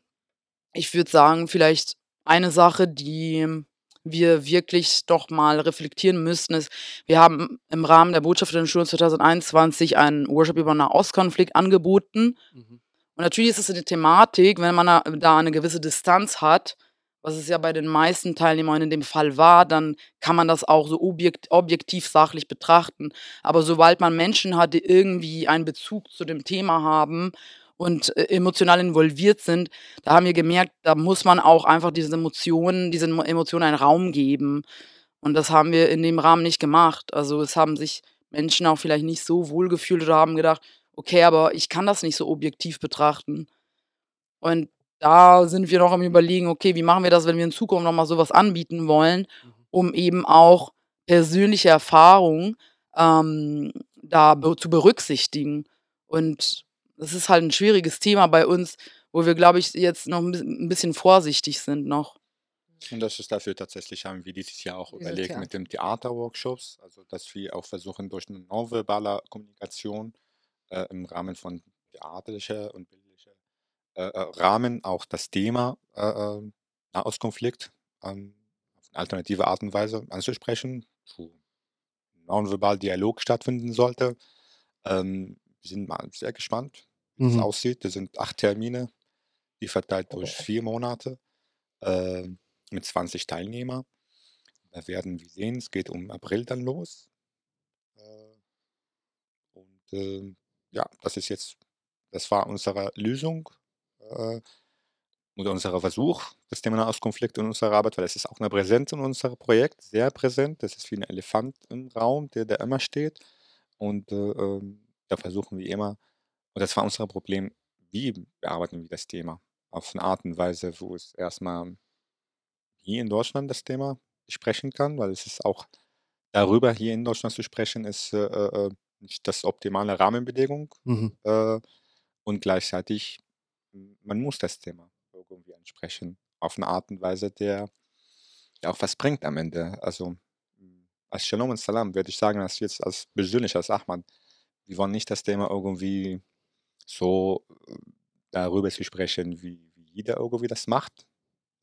ich würde sagen, vielleicht eine Sache, die wir wirklich doch mal reflektieren müssen, ist, wir haben im Rahmen der Botschaft der Schule 2021 einen Workshop über Nahostkonflikt angeboten. Mhm. Und natürlich ist es eine Thematik, wenn man da eine gewisse Distanz hat, was es ja bei den meisten Teilnehmern in dem Fall war, dann kann man das auch so objekt, objektiv sachlich betrachten. Aber sobald man Menschen hat, die irgendwie einen Bezug zu dem Thema haben und äh, emotional involviert sind, da haben wir gemerkt, da muss man auch einfach diesen Emotionen, diesen Emotionen einen Raum geben. Und das haben wir in dem Rahmen nicht gemacht. Also es haben sich Menschen auch vielleicht nicht so wohl gefühlt oder haben gedacht, okay, aber ich kann das nicht so objektiv betrachten. Und da sind wir noch am Überlegen, okay, wie machen wir das, wenn wir in Zukunft nochmal sowas anbieten wollen, mhm. um eben auch persönliche Erfahrungen ähm, da be zu berücksichtigen. Und das ist halt ein schwieriges Thema bei uns, wo wir, glaube ich, jetzt noch ein bisschen vorsichtig sind noch. Und das ist dafür tatsächlich, haben wir dieses Jahr auch überlegt mit den Theaterworkshops, also dass wir auch versuchen, durch eine nonverbale Kommunikation äh, im Rahmen von theaterlicher und äh, äh, Rahmen auch das Thema äh, äh Nahostkonflikt ähm, auf eine alternative Art und Weise anzusprechen, wo nonverbal Dialog stattfinden sollte. Ähm, wir sind mal sehr gespannt, wie es aussieht. Das sind acht Termine, die verteilt durch vier Monate äh, mit 20 Teilnehmern. Da werden wir sehen, es geht um April dann los. Äh, und äh, ja, das ist jetzt, das war unsere Lösung oder unser Versuch, das Thema Nahostkonflikt in unserer Arbeit, weil es ist auch eine Präsenz in unserem Projekt, sehr präsent. Das ist wie ein Elefant im Raum, der da immer steht. Und äh, ähm, da versuchen wir immer und das war unser Problem, wie bearbeiten wir das Thema? Auf eine Art und Weise, wo es erstmal hier in Deutschland das Thema sprechen kann, weil es ist auch darüber hier in Deutschland zu sprechen, ist äh, äh, nicht das optimale Rahmenbedingung. Mhm. Äh, und gleichzeitig, man muss das Thema irgendwie ansprechen, auf eine Art und Weise, der ja auch was bringt am Ende. Also als Shalom und Salam würde ich sagen, dass jetzt als persönlich als Ahmad, wir wollen nicht das Thema irgendwie so äh, darüber zu sprechen, wie, wie jeder irgendwie das macht.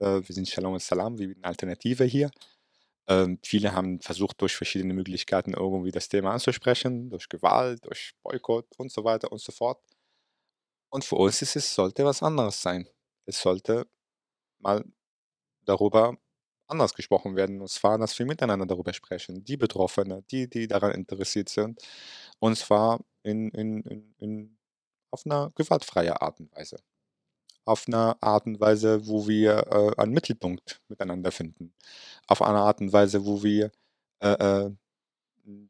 Äh, wir sind Shalom und Salam, wie eine Alternative hier. Ähm, viele haben versucht, durch verschiedene Möglichkeiten irgendwie das Thema anzusprechen, durch Gewalt, durch Boykott und so weiter und so fort. Und für uns ist es, sollte was anderes sein. Es sollte mal darüber anders gesprochen werden. Und zwar, dass wir miteinander darüber sprechen. Die Betroffenen, die, die daran interessiert sind. Und zwar in, in, in, in, auf einer gewaltfreie Art und Weise. Auf einer Art und Weise, wo wir äh, einen Mittelpunkt miteinander finden. Auf eine Art und Weise, wo wir äh, äh,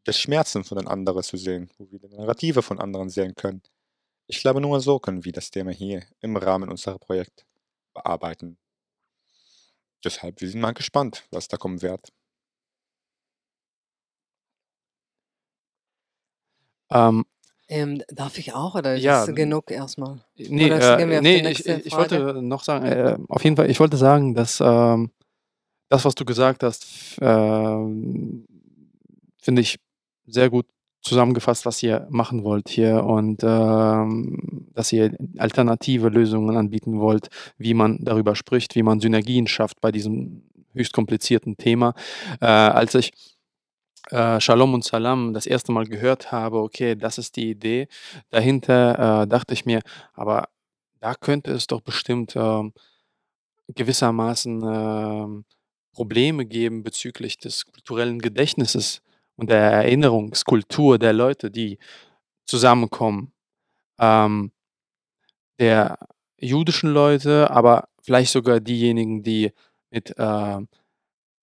das Schmerzen von den anderen zu sehen, wo wir die Narrative von anderen sehen können. Ich glaube, nur so können wir das Thema hier im Rahmen unserer Projekte bearbeiten. Deshalb, wir sind mal gespannt, was da kommen wird. Ähm, ähm, darf ich auch oder ja, ist genug erstmal? Nee, äh, nee ich, ich, wollte noch sagen, äh, auf jeden Fall, ich wollte sagen, dass ähm, das, was du gesagt hast, äh, finde ich sehr gut zusammengefasst, was ihr machen wollt hier und ähm, dass ihr alternative Lösungen anbieten wollt, wie man darüber spricht, wie man Synergien schafft bei diesem höchst komplizierten Thema. Äh, als ich äh, Shalom und Salam das erste Mal gehört habe, okay, das ist die Idee, dahinter äh, dachte ich mir, aber da könnte es doch bestimmt ähm, gewissermaßen ähm, Probleme geben bezüglich des kulturellen Gedächtnisses und der Erinnerungskultur der Leute, die zusammenkommen, ähm, der jüdischen Leute, aber vielleicht sogar diejenigen, die mit äh,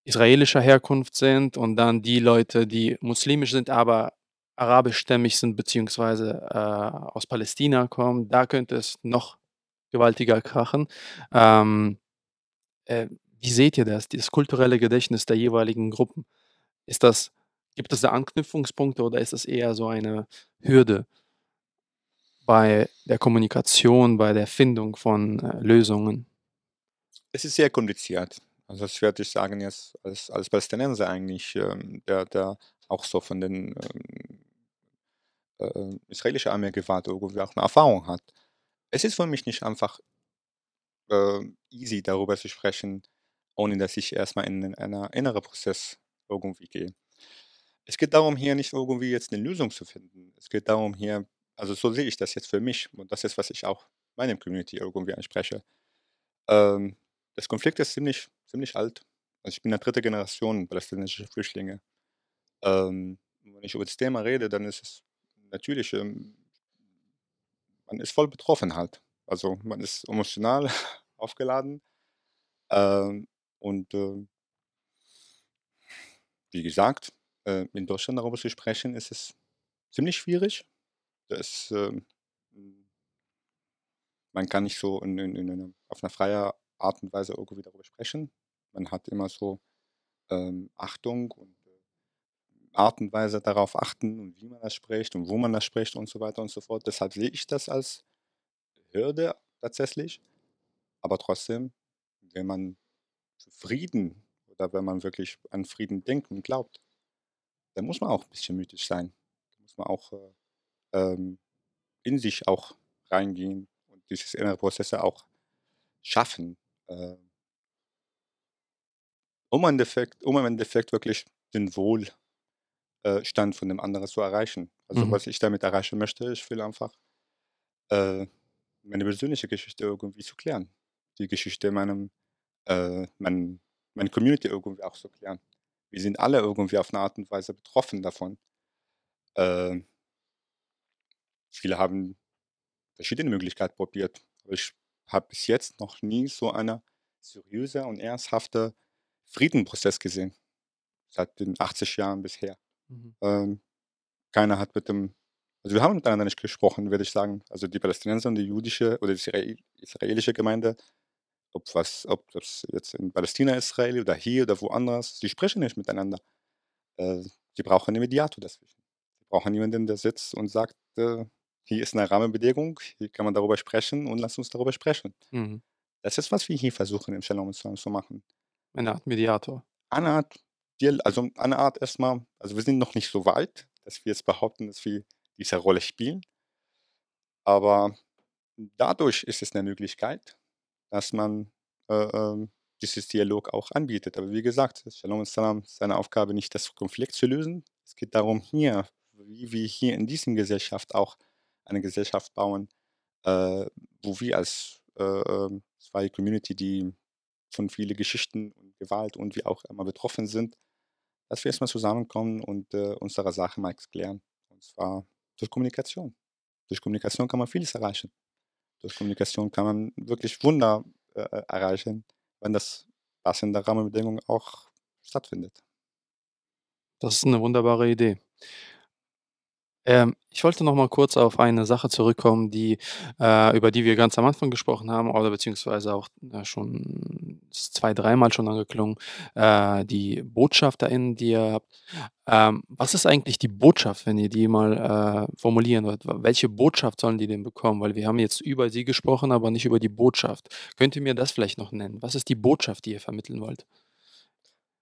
israelischer Herkunft sind und dann die Leute, die muslimisch sind, aber arabischstämmig sind, beziehungsweise äh, aus Palästina kommen, da könnte es noch gewaltiger krachen. Ähm, äh, wie seht ihr das, das kulturelle Gedächtnis der jeweiligen Gruppen? Ist das Gibt es da Anknüpfungspunkte oder ist es eher so eine Hürde bei der Kommunikation, bei der Findung von äh, Lösungen? Es ist sehr kompliziert. Also das würde ich sagen jetzt als, als Palästinenser eigentlich, ähm, der, der auch so von den ähm, äh, israelischen Armeegewalt irgendwie auch eine Erfahrung hat. Es ist für mich nicht einfach äh, easy darüber zu sprechen, ohne dass ich erstmal in einen inneren Prozess irgendwie gehe. Es geht darum, hier nicht irgendwie jetzt eine Lösung zu finden. Es geht darum, hier, also so sehe ich das jetzt für mich und das ist, was ich auch meinem Community irgendwie anspreche. Ähm, das Konflikt ist ziemlich, ziemlich alt. Also ich bin der dritte Generation palästinensische Flüchtlinge. Ähm, wenn ich über das Thema rede, dann ist es natürlich, ähm, man ist voll betroffen halt. Also man ist emotional aufgeladen. Ähm, und äh, wie gesagt, äh, in Deutschland darüber zu sprechen, ist es ziemlich schwierig. Das, ähm, man kann nicht so in, in, in eine, auf eine freie Art und Weise irgendwie darüber sprechen. Man hat immer so ähm, Achtung und äh, Art und Weise darauf achten und wie man das spricht und wo man das spricht und so weiter und so fort. Deshalb sehe ich das als Hürde tatsächlich. Aber trotzdem, wenn man Frieden oder wenn man wirklich an Frieden denkt und glaubt, da muss man auch ein bisschen mythisch sein. Da muss man auch äh, ähm, in sich auch reingehen und dieses innere Prozesse auch schaffen, äh, um, im Endeffekt, um im Endeffekt wirklich den Wohlstand von dem anderen zu erreichen. Also mhm. was ich damit erreichen möchte, ich will einfach äh, meine persönliche Geschichte irgendwie zu klären. Die Geschichte meinem, äh, mein, meine Community irgendwie auch zu klären wir sind alle irgendwie auf eine Art und Weise betroffen davon. Äh, viele haben verschiedene Möglichkeiten probiert, aber ich habe bis jetzt noch nie so eine seriöse und ernsthafte Friedenprozess gesehen. Seit den 80 Jahren bisher. Mhm. Ähm, keiner hat mit dem, also wir haben miteinander nicht gesprochen, würde ich sagen. Also die Palästinenser und die jüdische oder die israelische Gemeinde ob was, ob das jetzt in Palästina, Israel oder hier oder woanders, sie sprechen nicht miteinander. Äh, sie brauchen einen Mediator dazwischen. Sie brauchen jemanden, der sitzt und sagt, äh, hier ist eine Rahmenbedingung, hier kann man darüber sprechen und lass uns darüber sprechen. Mhm. Das ist, was wir hier versuchen im Shalom zu machen. Eine Art Mediator. Eine Art, also eine Art erstmal, also wir sind noch nicht so weit, dass wir jetzt behaupten, dass wir diese Rolle spielen. Aber dadurch ist es eine Möglichkeit, dass man äh, ähm, dieses Dialog auch anbietet. Aber wie gesagt, Shalom und Salam ist seine Aufgabe nicht, das Konflikt zu lösen. Es geht darum, hier, wie wir hier in dieser Gesellschaft auch eine Gesellschaft bauen, äh, wo wir als äh, ähm, zwei Community, die von vielen Geschichten und Gewalt und wie auch immer betroffen sind, dass wir erstmal zusammenkommen und äh, unsere Sache mal klären. Und zwar durch Kommunikation. Durch Kommunikation kann man vieles erreichen. Durch Kommunikation kann man wirklich Wunder äh, erreichen, wenn das passende Rahmenbedingungen auch stattfindet. Das ist eine wunderbare Idee. Ähm, ich wollte noch mal kurz auf eine Sache zurückkommen, die äh, über die wir ganz am Anfang gesprochen haben oder beziehungsweise auch äh, schon zwei, dreimal schon angeklungen, äh, die BotschafterInnen, die ihr habt. Ähm, was ist eigentlich die Botschaft, wenn ihr die mal äh, formulieren wollt? Welche Botschaft sollen die denn bekommen? Weil wir haben jetzt über sie gesprochen, aber nicht über die Botschaft. Könnt ihr mir das vielleicht noch nennen? Was ist die Botschaft, die ihr vermitteln wollt?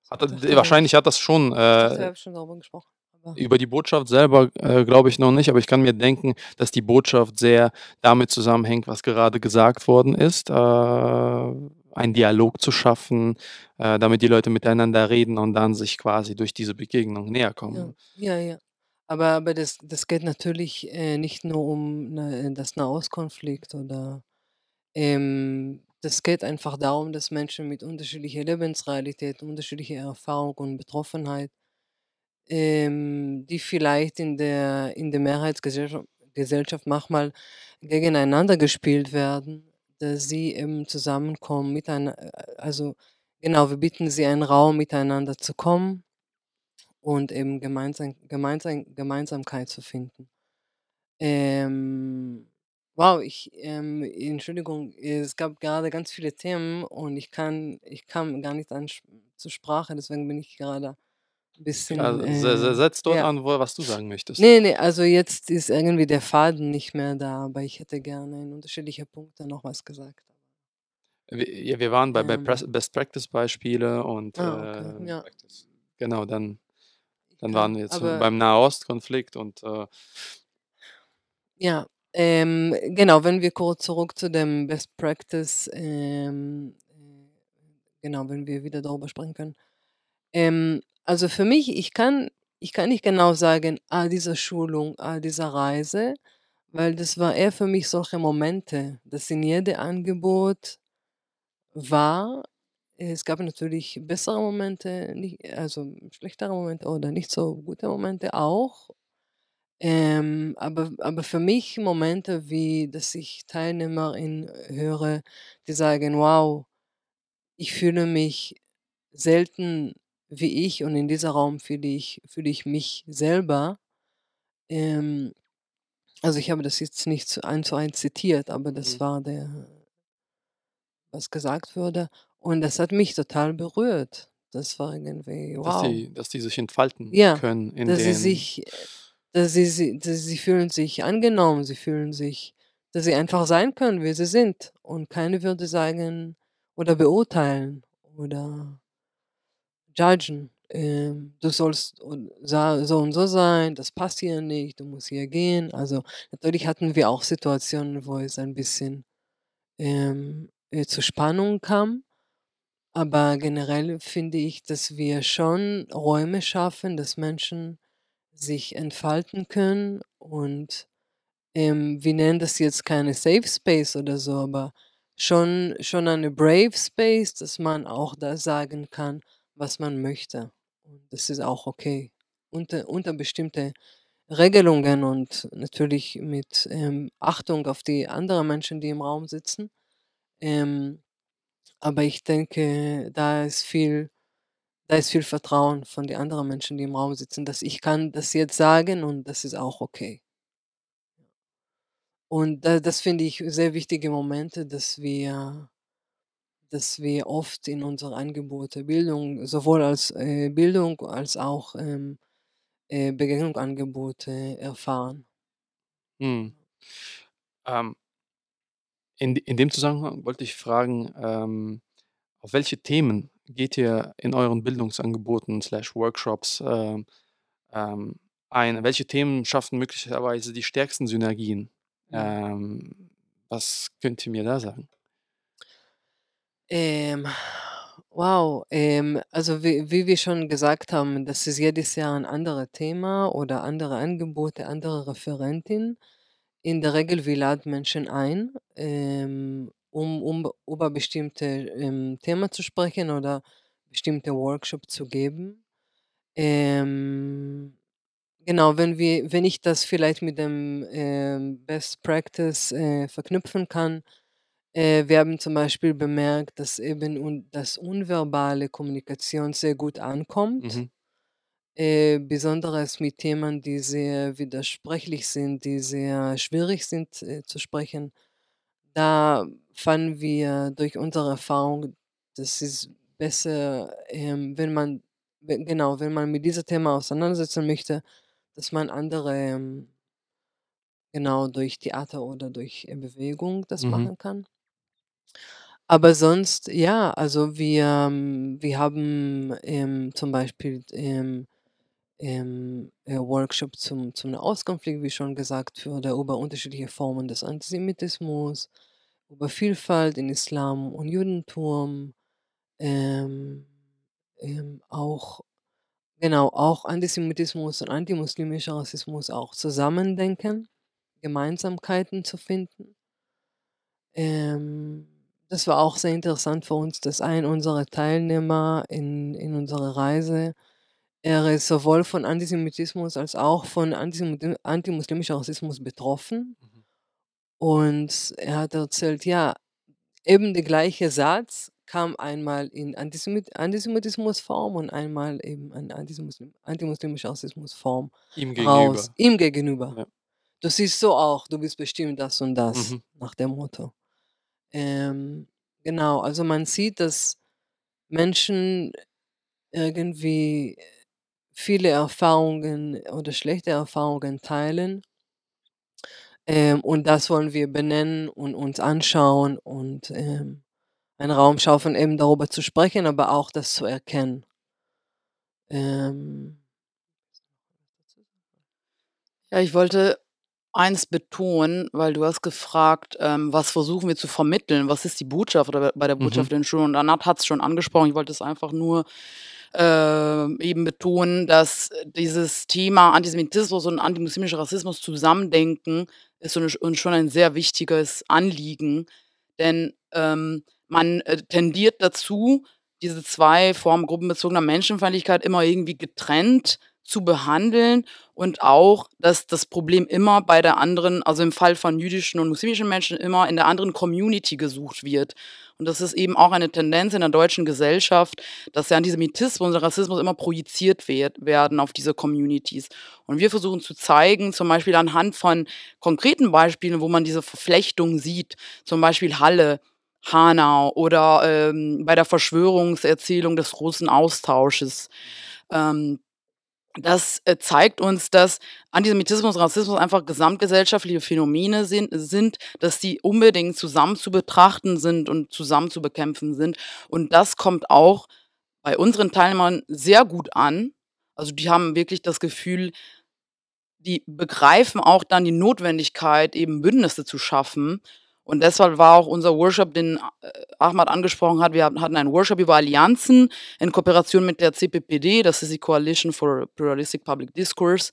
Hat, dachte, wahrscheinlich hat das schon. Ich dachte, wir Äh, haben schon darüber gesprochen. Über die Botschaft selber äh, glaube ich noch nicht, aber ich kann mir denken, dass die Botschaft sehr damit zusammenhängt, was gerade gesagt worden ist. Äh, einen Dialog zu schaffen, äh, damit die Leute miteinander reden und dann sich quasi durch diese Begegnung näher ja, kommen. ja, ja. Aber, aber das, das geht natürlich äh, nicht nur um ne, das Nahostkonflikt oder ähm, das geht einfach darum, dass Menschen mit unterschiedlicher Lebensrealität, unterschiedlicher Erfahrung und Betroffenheit, ähm, die vielleicht in der, in der Mehrheitsgesellschaft Gesellschaft manchmal gegeneinander gespielt werden, dass sie eben zusammenkommen, miteinander, also genau, wir bieten sie einen Raum, miteinander zu kommen und eben gemeinsam, gemeinsam, Gemeinsamkeit zu finden. Ähm, wow, ich, ähm, Entschuldigung, es gab gerade ganz viele Themen und ich kann, ich kam gar nicht an zur Sprache, deswegen bin ich gerade ein bisschen, Ja, se- äh, setz dort ja. an, wo, was du sagen möchtest. Nee, nee, also jetzt ist irgendwie der Faden nicht mehr da, aber ich hätte gerne in unterschiedliche Punkte noch was gesagt. Wir, ja, wir waren bei, bei Ähm, Best Practice Beispiele und ah, okay, äh, ja, genau, dann, dann waren wir jetzt Aber beim Nahostkonflikt und äh, ja, ähm, genau, wenn wir kurz zurück zu dem Best Practice, ähm, äh, genau, wenn wir wieder darüber sprechen können. Ähm, also für mich, ich kann, ich kann nicht genau sagen, ah, diese Schulung, ah, diese Reise, weil das war eher für mich solche Momente, dass in jedem Angebot war. Es gab natürlich bessere Momente, nicht, also schlechtere Momente oder nicht so gute Momente auch. Ähm, aber, aber für mich Momente wie, dass ich TeilnehmerInnen höre, die sagen, wow, ich fühle mich selten wie ich und in diesem Raum fühle ich, fühle ich mich selber. Ähm, also ich habe das jetzt nicht zu eins zu eins zitiert, aber das Mhm. war der, was gesagt wurde. Und das hat mich total berührt. Das war irgendwie, dass wow. die, dass die sich entfalten Ja, können in dass sie sich, dass sie, sie, dass sie fühlen sich angenommen, sie fühlen sich, dass sie einfach sein können, wie sie sind. Und keine würde sagen oder beurteilen oder judgen. Ähm, du sollst so und so sein, das passt hier nicht, du musst hier gehen. Also natürlich hatten wir auch Situationen, wo es ein bisschen ähm, äh, zu Spannung kam. Aber generell finde ich, dass wir schon Räume schaffen, dass Menschen sich entfalten können und ähm, wir nennen das jetzt keine Safe Space oder so, aber schon, schon eine Brave Space, dass man auch da sagen kann, was man möchte. Und das ist auch okay. Unter, unter bestimmte Regelungen und natürlich mit ähm, Achtung auf die anderen Menschen, die im Raum sitzen. Ähm, aber ich denke, da ist viel, da ist viel Vertrauen von den anderen Menschen, die im Raum sitzen, dass ich kann das jetzt sagen und das ist auch okay. Und da, das finde ich sehr wichtige Momente, dass wir, dass wir oft in unsere Angebote Bildung, sowohl als äh, Bildung als auch ähm, äh, Begegnungsangebote erfahren. Hm. Ähm, in, in dem Zusammenhang wollte ich fragen, ähm, auf welche Themen geht ihr in euren Bildungsangeboten slash Workshops ähm, ein? Welche Themen schaffen möglicherweise die stärksten Synergien? Ähm, Was könnt ihr mir da sagen? Ähm, wow, ähm, also wie wie wir schon gesagt haben, das ist jedes Jahr ein anderes Thema oder andere Angebote, andere Referentin. In der Regel, wir laden Menschen ein, ähm, um um über bestimmte, ähm, Thema zu sprechen oder bestimmte Workshop zu geben. Ähm, genau, wenn wir wenn ich das vielleicht mit dem, ähm, Best Practice, äh, verknüpfen kann, äh, wir haben zum Beispiel bemerkt, dass eben un dass unverbale Kommunikation sehr gut ankommt, Mhm. äh, besonderes mit Themen, die sehr widersprüchlich sind, die sehr schwierig sind, äh, zu sprechen. Da fanden wir durch unsere Erfahrung, das ist besser, ähm, wenn man genau, wenn man mit diesem Thema auseinandersetzen möchte, dass man andere, ähm genau, durch Theater oder durch, äh, Bewegung das Mhm. machen kann. Aber sonst, ja, also wir ähm, wir haben, ähm, zum Beispiel, ähm, ähm, äh, Workshop zum zum Nahostkonflikt, wie schon gesagt wurde, über unterschiedliche Formen des Antisemitismus, über Vielfalt in Islam und Judentum, ähm, ähm, auch genau, auch Antisemitismus und antimuslimischer Rassismus auch zusammen denken, Gemeinsamkeiten zu finden. Ähm, das war auch sehr interessant für uns, dass ein unserer Teilnehmer in in unserer Reise er ist sowohl von Antisemitismus als auch von antisemiti antimuslimischer Rassismus betroffen. Mhm. Und er hat erzählt, ja, eben der gleiche Satz kam einmal in Antisemit Antisemitismusform und einmal eben in antimuslim antimuslimischer Rassismusform Ihm raus, gegenüber. ihm gegenüber. Ja. Du siehst so auch, du bist bestimmt das und das, Mhm. nach dem Motto. Ähm, genau, also man sieht, dass Menschen irgendwie viele Erfahrungen oder schlechte Erfahrungen teilen. Ähm, und das wollen wir benennen und uns anschauen und, ähm, einen Raum schaffen, eben darüber zu sprechen, aber auch das zu erkennen. Ähm Ja, ich wollte eins betonen, weil du hast gefragt, ähm, was versuchen wir zu vermitteln? Was ist die Botschaft oder bei der Mhm. Botschaft in den Schulen? Und Anat hat's schon angesprochen, ich wollte es einfach nur, ähm, eben betonen, dass dieses Thema Antisemitismus und antimuslimischer Rassismus zusammendenken ist uns schon ein sehr wichtiges Anliegen. Denn, ähm, man, äh, tendiert dazu, diese 2 Formen gruppenbezogener Menschenfeindlichkeit immer irgendwie getrennt zu behandeln und auch, dass das Problem immer bei der anderen also im Fall von jüdischen und muslimischen Menschen immer in der anderen Community gesucht wird. Und das ist eben auch eine Tendenz in der deutschen Gesellschaft, dass der Antisemitismus und Rassismus immer projiziert werd werden auf diese Communities. Und wir versuchen zu zeigen, zum Beispiel anhand von konkreten Beispielen, wo man diese Verflechtung sieht, zum Beispiel Halle, Hanau oder, ähm, bei der Verschwörungserzählung des großen Austausches. Ähm, das, äh, zeigt uns, dass Antisemitismus und Rassismus einfach gesamtgesellschaftliche Phänomene sin sind, dass die unbedingt zusammen zu betrachten sind und zusammen zu bekämpfen sind. Und das kommt auch bei unseren Teilnehmern sehr gut an. Also, die haben wirklich das Gefühl die begreifen auch dann die Notwendigkeit, eben Bündnisse zu schaffen. Und deshalb war auch unser Workshop, den, äh, Ahmad angesprochen hat wir hatten einen Workshop über Allianzen in Kooperation mit der CPPD, das ist die Coalition for Pluralistic Public Discourse,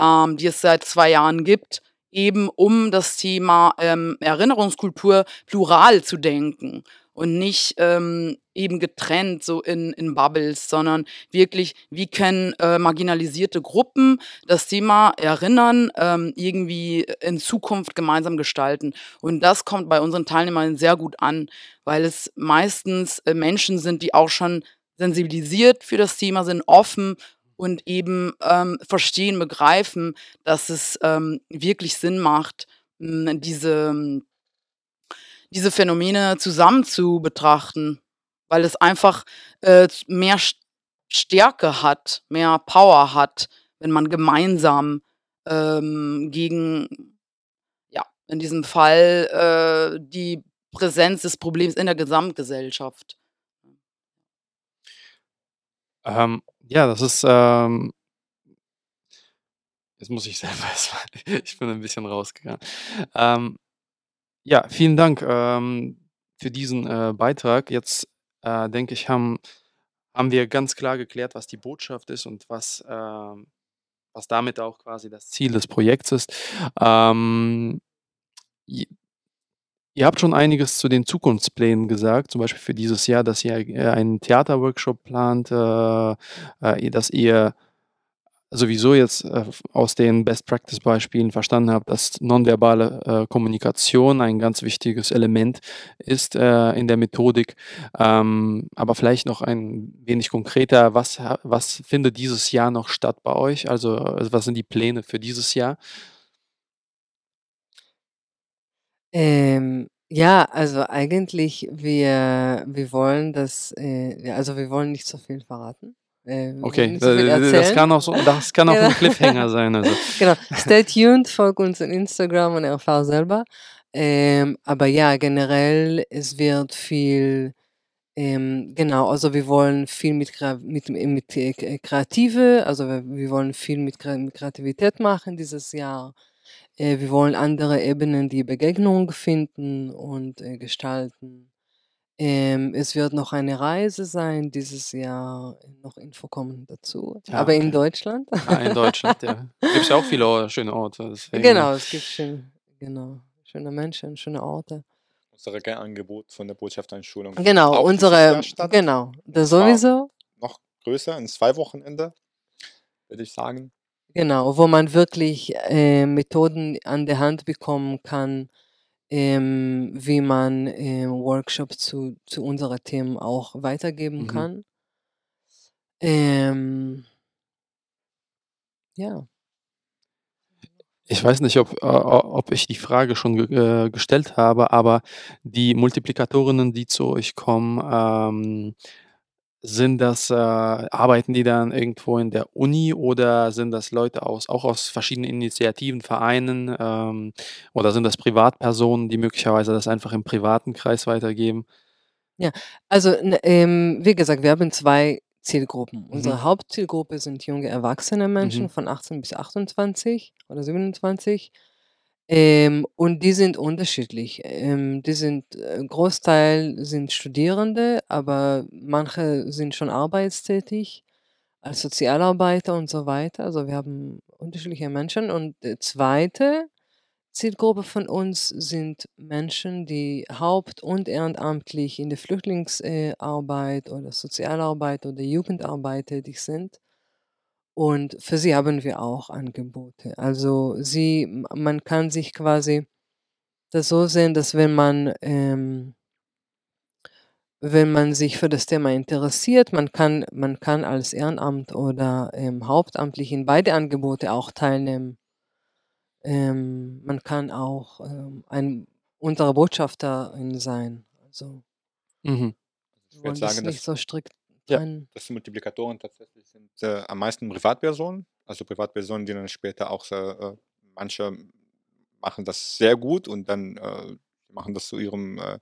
ähm, die es seit 2 Jahren gibt, eben um das Thema, ähm, Erinnerungskultur plural zu denken und nicht, ähm, eben getrennt so in in Bubbles, sondern wirklich, wie können, äh, marginalisierte Gruppen das Thema Erinnern, ähm, irgendwie in Zukunft gemeinsam gestalten. Und das kommt bei unseren Teilnehmern sehr gut an, weil es meistens, äh, Menschen sind, die auch schon sensibilisiert für das Thema sind, offen und eben, ähm, verstehen, begreifen, dass es, ähm, wirklich Sinn macht, diese diese Phänomene zusammen zu betrachten, weil es einfach, äh, mehr St Stärke hat, mehr Power hat, wenn man gemeinsam, ähm, gegen ja, in diesem Fall, äh, die Präsenz des Problems in der Gesamtgesellschaft. Ähm, ja, das ist, ähm Jetzt muss ich selber ich bin ein bisschen rausgegangen. Ähm, Ja, vielen Dank, ähm, für diesen, äh, Beitrag. Jetzt, äh, denke ich, haben haben wir ganz klar geklärt, was die Botschaft ist und was, ähm was damit auch quasi das Ziel des Projekts ist. Ähm, ihr habt schon einiges zu den Zukunftsplänen gesagt, zum Beispiel für dieses Jahr, dass ihr, äh, einen Theaterworkshop plant, äh, äh, dass ihr sowieso jetzt äh, aus den Best-Practice-Beispielen verstanden habe, dass nonverbale äh, Kommunikation ein ganz wichtiges Element ist äh, in der Methodik. Ähm, aber vielleicht noch ein wenig konkreter, was, was findet dieses Jahr noch statt bei euch? Also, also was sind die Pläne für dieses Jahr? Ähm, ja, also eigentlich wir wir wollen das, äh, also wir wollen nicht so viel verraten. Äh, okay, so das kann auch so, das kann auch genau. ein Cliffhanger sein. Also. genau, stay tuned, folgt uns on Instagram und erfahr selber. Ähm, aber ja, generell, es wird viel, ähm, genau, also wir wollen viel mit, mit, mit äh, Kreative, also wir, wir wollen viel mit, mit Kreativität machen dieses Jahr. Äh, wir wollen andere Ebenen, die Begegnung finden und äh, gestalten. Ähm, es wird noch eine Reise sein dieses Jahr, noch Info kommen dazu, Ja, aber in okay. Deutschland. Ah, in Deutschland, ja. Gibt's ja auch viele schöne Orte, deswegen Genau, es gibt schön genau, schöne Menschen, schöne Orte. Unsere Kernangebot von der Botschafterschulung Genau, auch dieses unsere Jahr statt. genau, zwar sowieso. noch größer, in 2 Wochenende, würde ich sagen. Genau, wo man wirklich, äh, Methoden an der Hand bekommen kann, ähm, wie man, ähm, Workshops zu zu unseren Themen auch weitergeben Mhm. kann. Ähm ja. Ich weiß nicht, ob äh, ob ich die Frage schon äh, gestellt habe, aber die Multiplikatorinnen, die zu euch kommen, ähm, sind das, äh arbeiten die dann irgendwo in der Uni oder sind das Leute aus auch aus verschiedenen Initiativen, Vereinen, ähm, oder sind das Privatpersonen, die möglicherweise das einfach im privaten Kreis weitergeben? Ja, also, n ähm, wie gesagt, wir haben 2 Zielgruppen. Mhm. Unsere Hauptzielgruppe sind junge erwachsene Menschen Mhm. von 18 bis 28 oder 27. Ähm, und die sind unterschiedlich. Ähm, die sind äh, Großteil sind Studierende, aber manche sind schon arbeitstätig als Sozialarbeiter und so weiter. Also, wir haben unterschiedliche Menschen. Und die zweite Zielgruppe von uns sind Menschen, die haupt und ehrenamtlich in der Flüchtlingsarbeit äh, oder Sozialarbeit oder Jugendarbeit tätig sind. Und für sie haben wir auch Angebote. Also, sie man kann sich quasi das so sehen, dass wenn man, ähm wenn man sich für das Thema interessiert, man kann man kann als Ehrenamt oder, ähm, hauptamtlich in beide Angebote auch teilnehmen. Ähm, man kann auch, ähm, ein unserer Botschafterin sein. Also Mhm. Ich würde wollen das sagen, nicht so strikt ja, dass die Multiplikatoren tatsächlich sind, äh, am meisten Privatpersonen. Also, Privatpersonen, die dann später auch äh, manche machen das sehr gut und dann, äh, machen das zu ihrem, äh,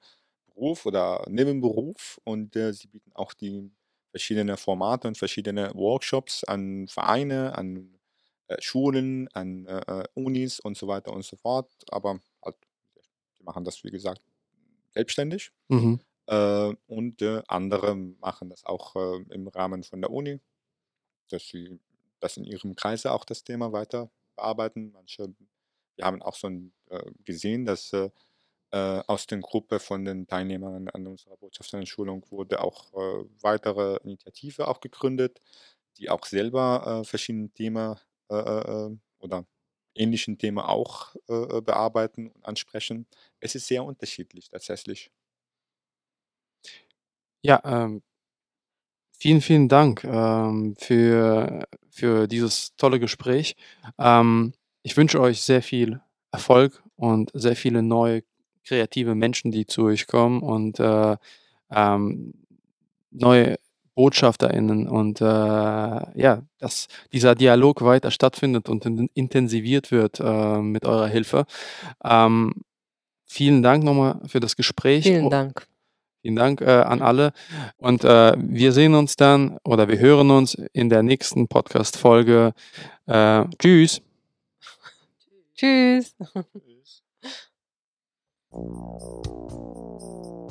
Beruf oder Nebenberuf und, äh, sie bieten auch die verschiedene Formate und verschiedene Workshops an Vereine, an, äh, Schulen, an, Unis und so weiter und so fort. Aber halt, die machen das, wie gesagt, selbstständig. Mhm. Äh, und, äh, andere machen das auch, äh, im Rahmen von der Uni, dass sie das in ihrem Kreise auch das Thema weiter bearbeiten. Manche wir haben auch schon, äh, gesehen, dass, äh, äh, aus den Gruppe von den Teilnehmern an unserer Botschafterinnenschulung wurde auch, weitere Initiative auch gegründet, die auch selber, äh, verschiedene äh, oder ähnlichen Thema auch, bearbeiten und ansprechen. Es ist sehr unterschiedlich tatsächlich. Ja, ähm vielen, vielen Dank, ähm, für für dieses tolle Gespräch. Ähm, ich wünsche euch sehr viel Erfolg und sehr viele neue kreative Menschen, die zu euch kommen und, äh, ähm, neue BotschafterInnen und, äh, ja, dass dieser Dialog weiter stattfindet und in intensiviert wird, äh, mit eurer Hilfe. Ähm, vielen Dank noch mal für das Gespräch. Vielen Dank. Vielen Dank, äh, an alle und, äh, wir sehen uns dann oder wir hören uns in der nächsten Podcast-Folge. Äh, tschüss. Tschüss.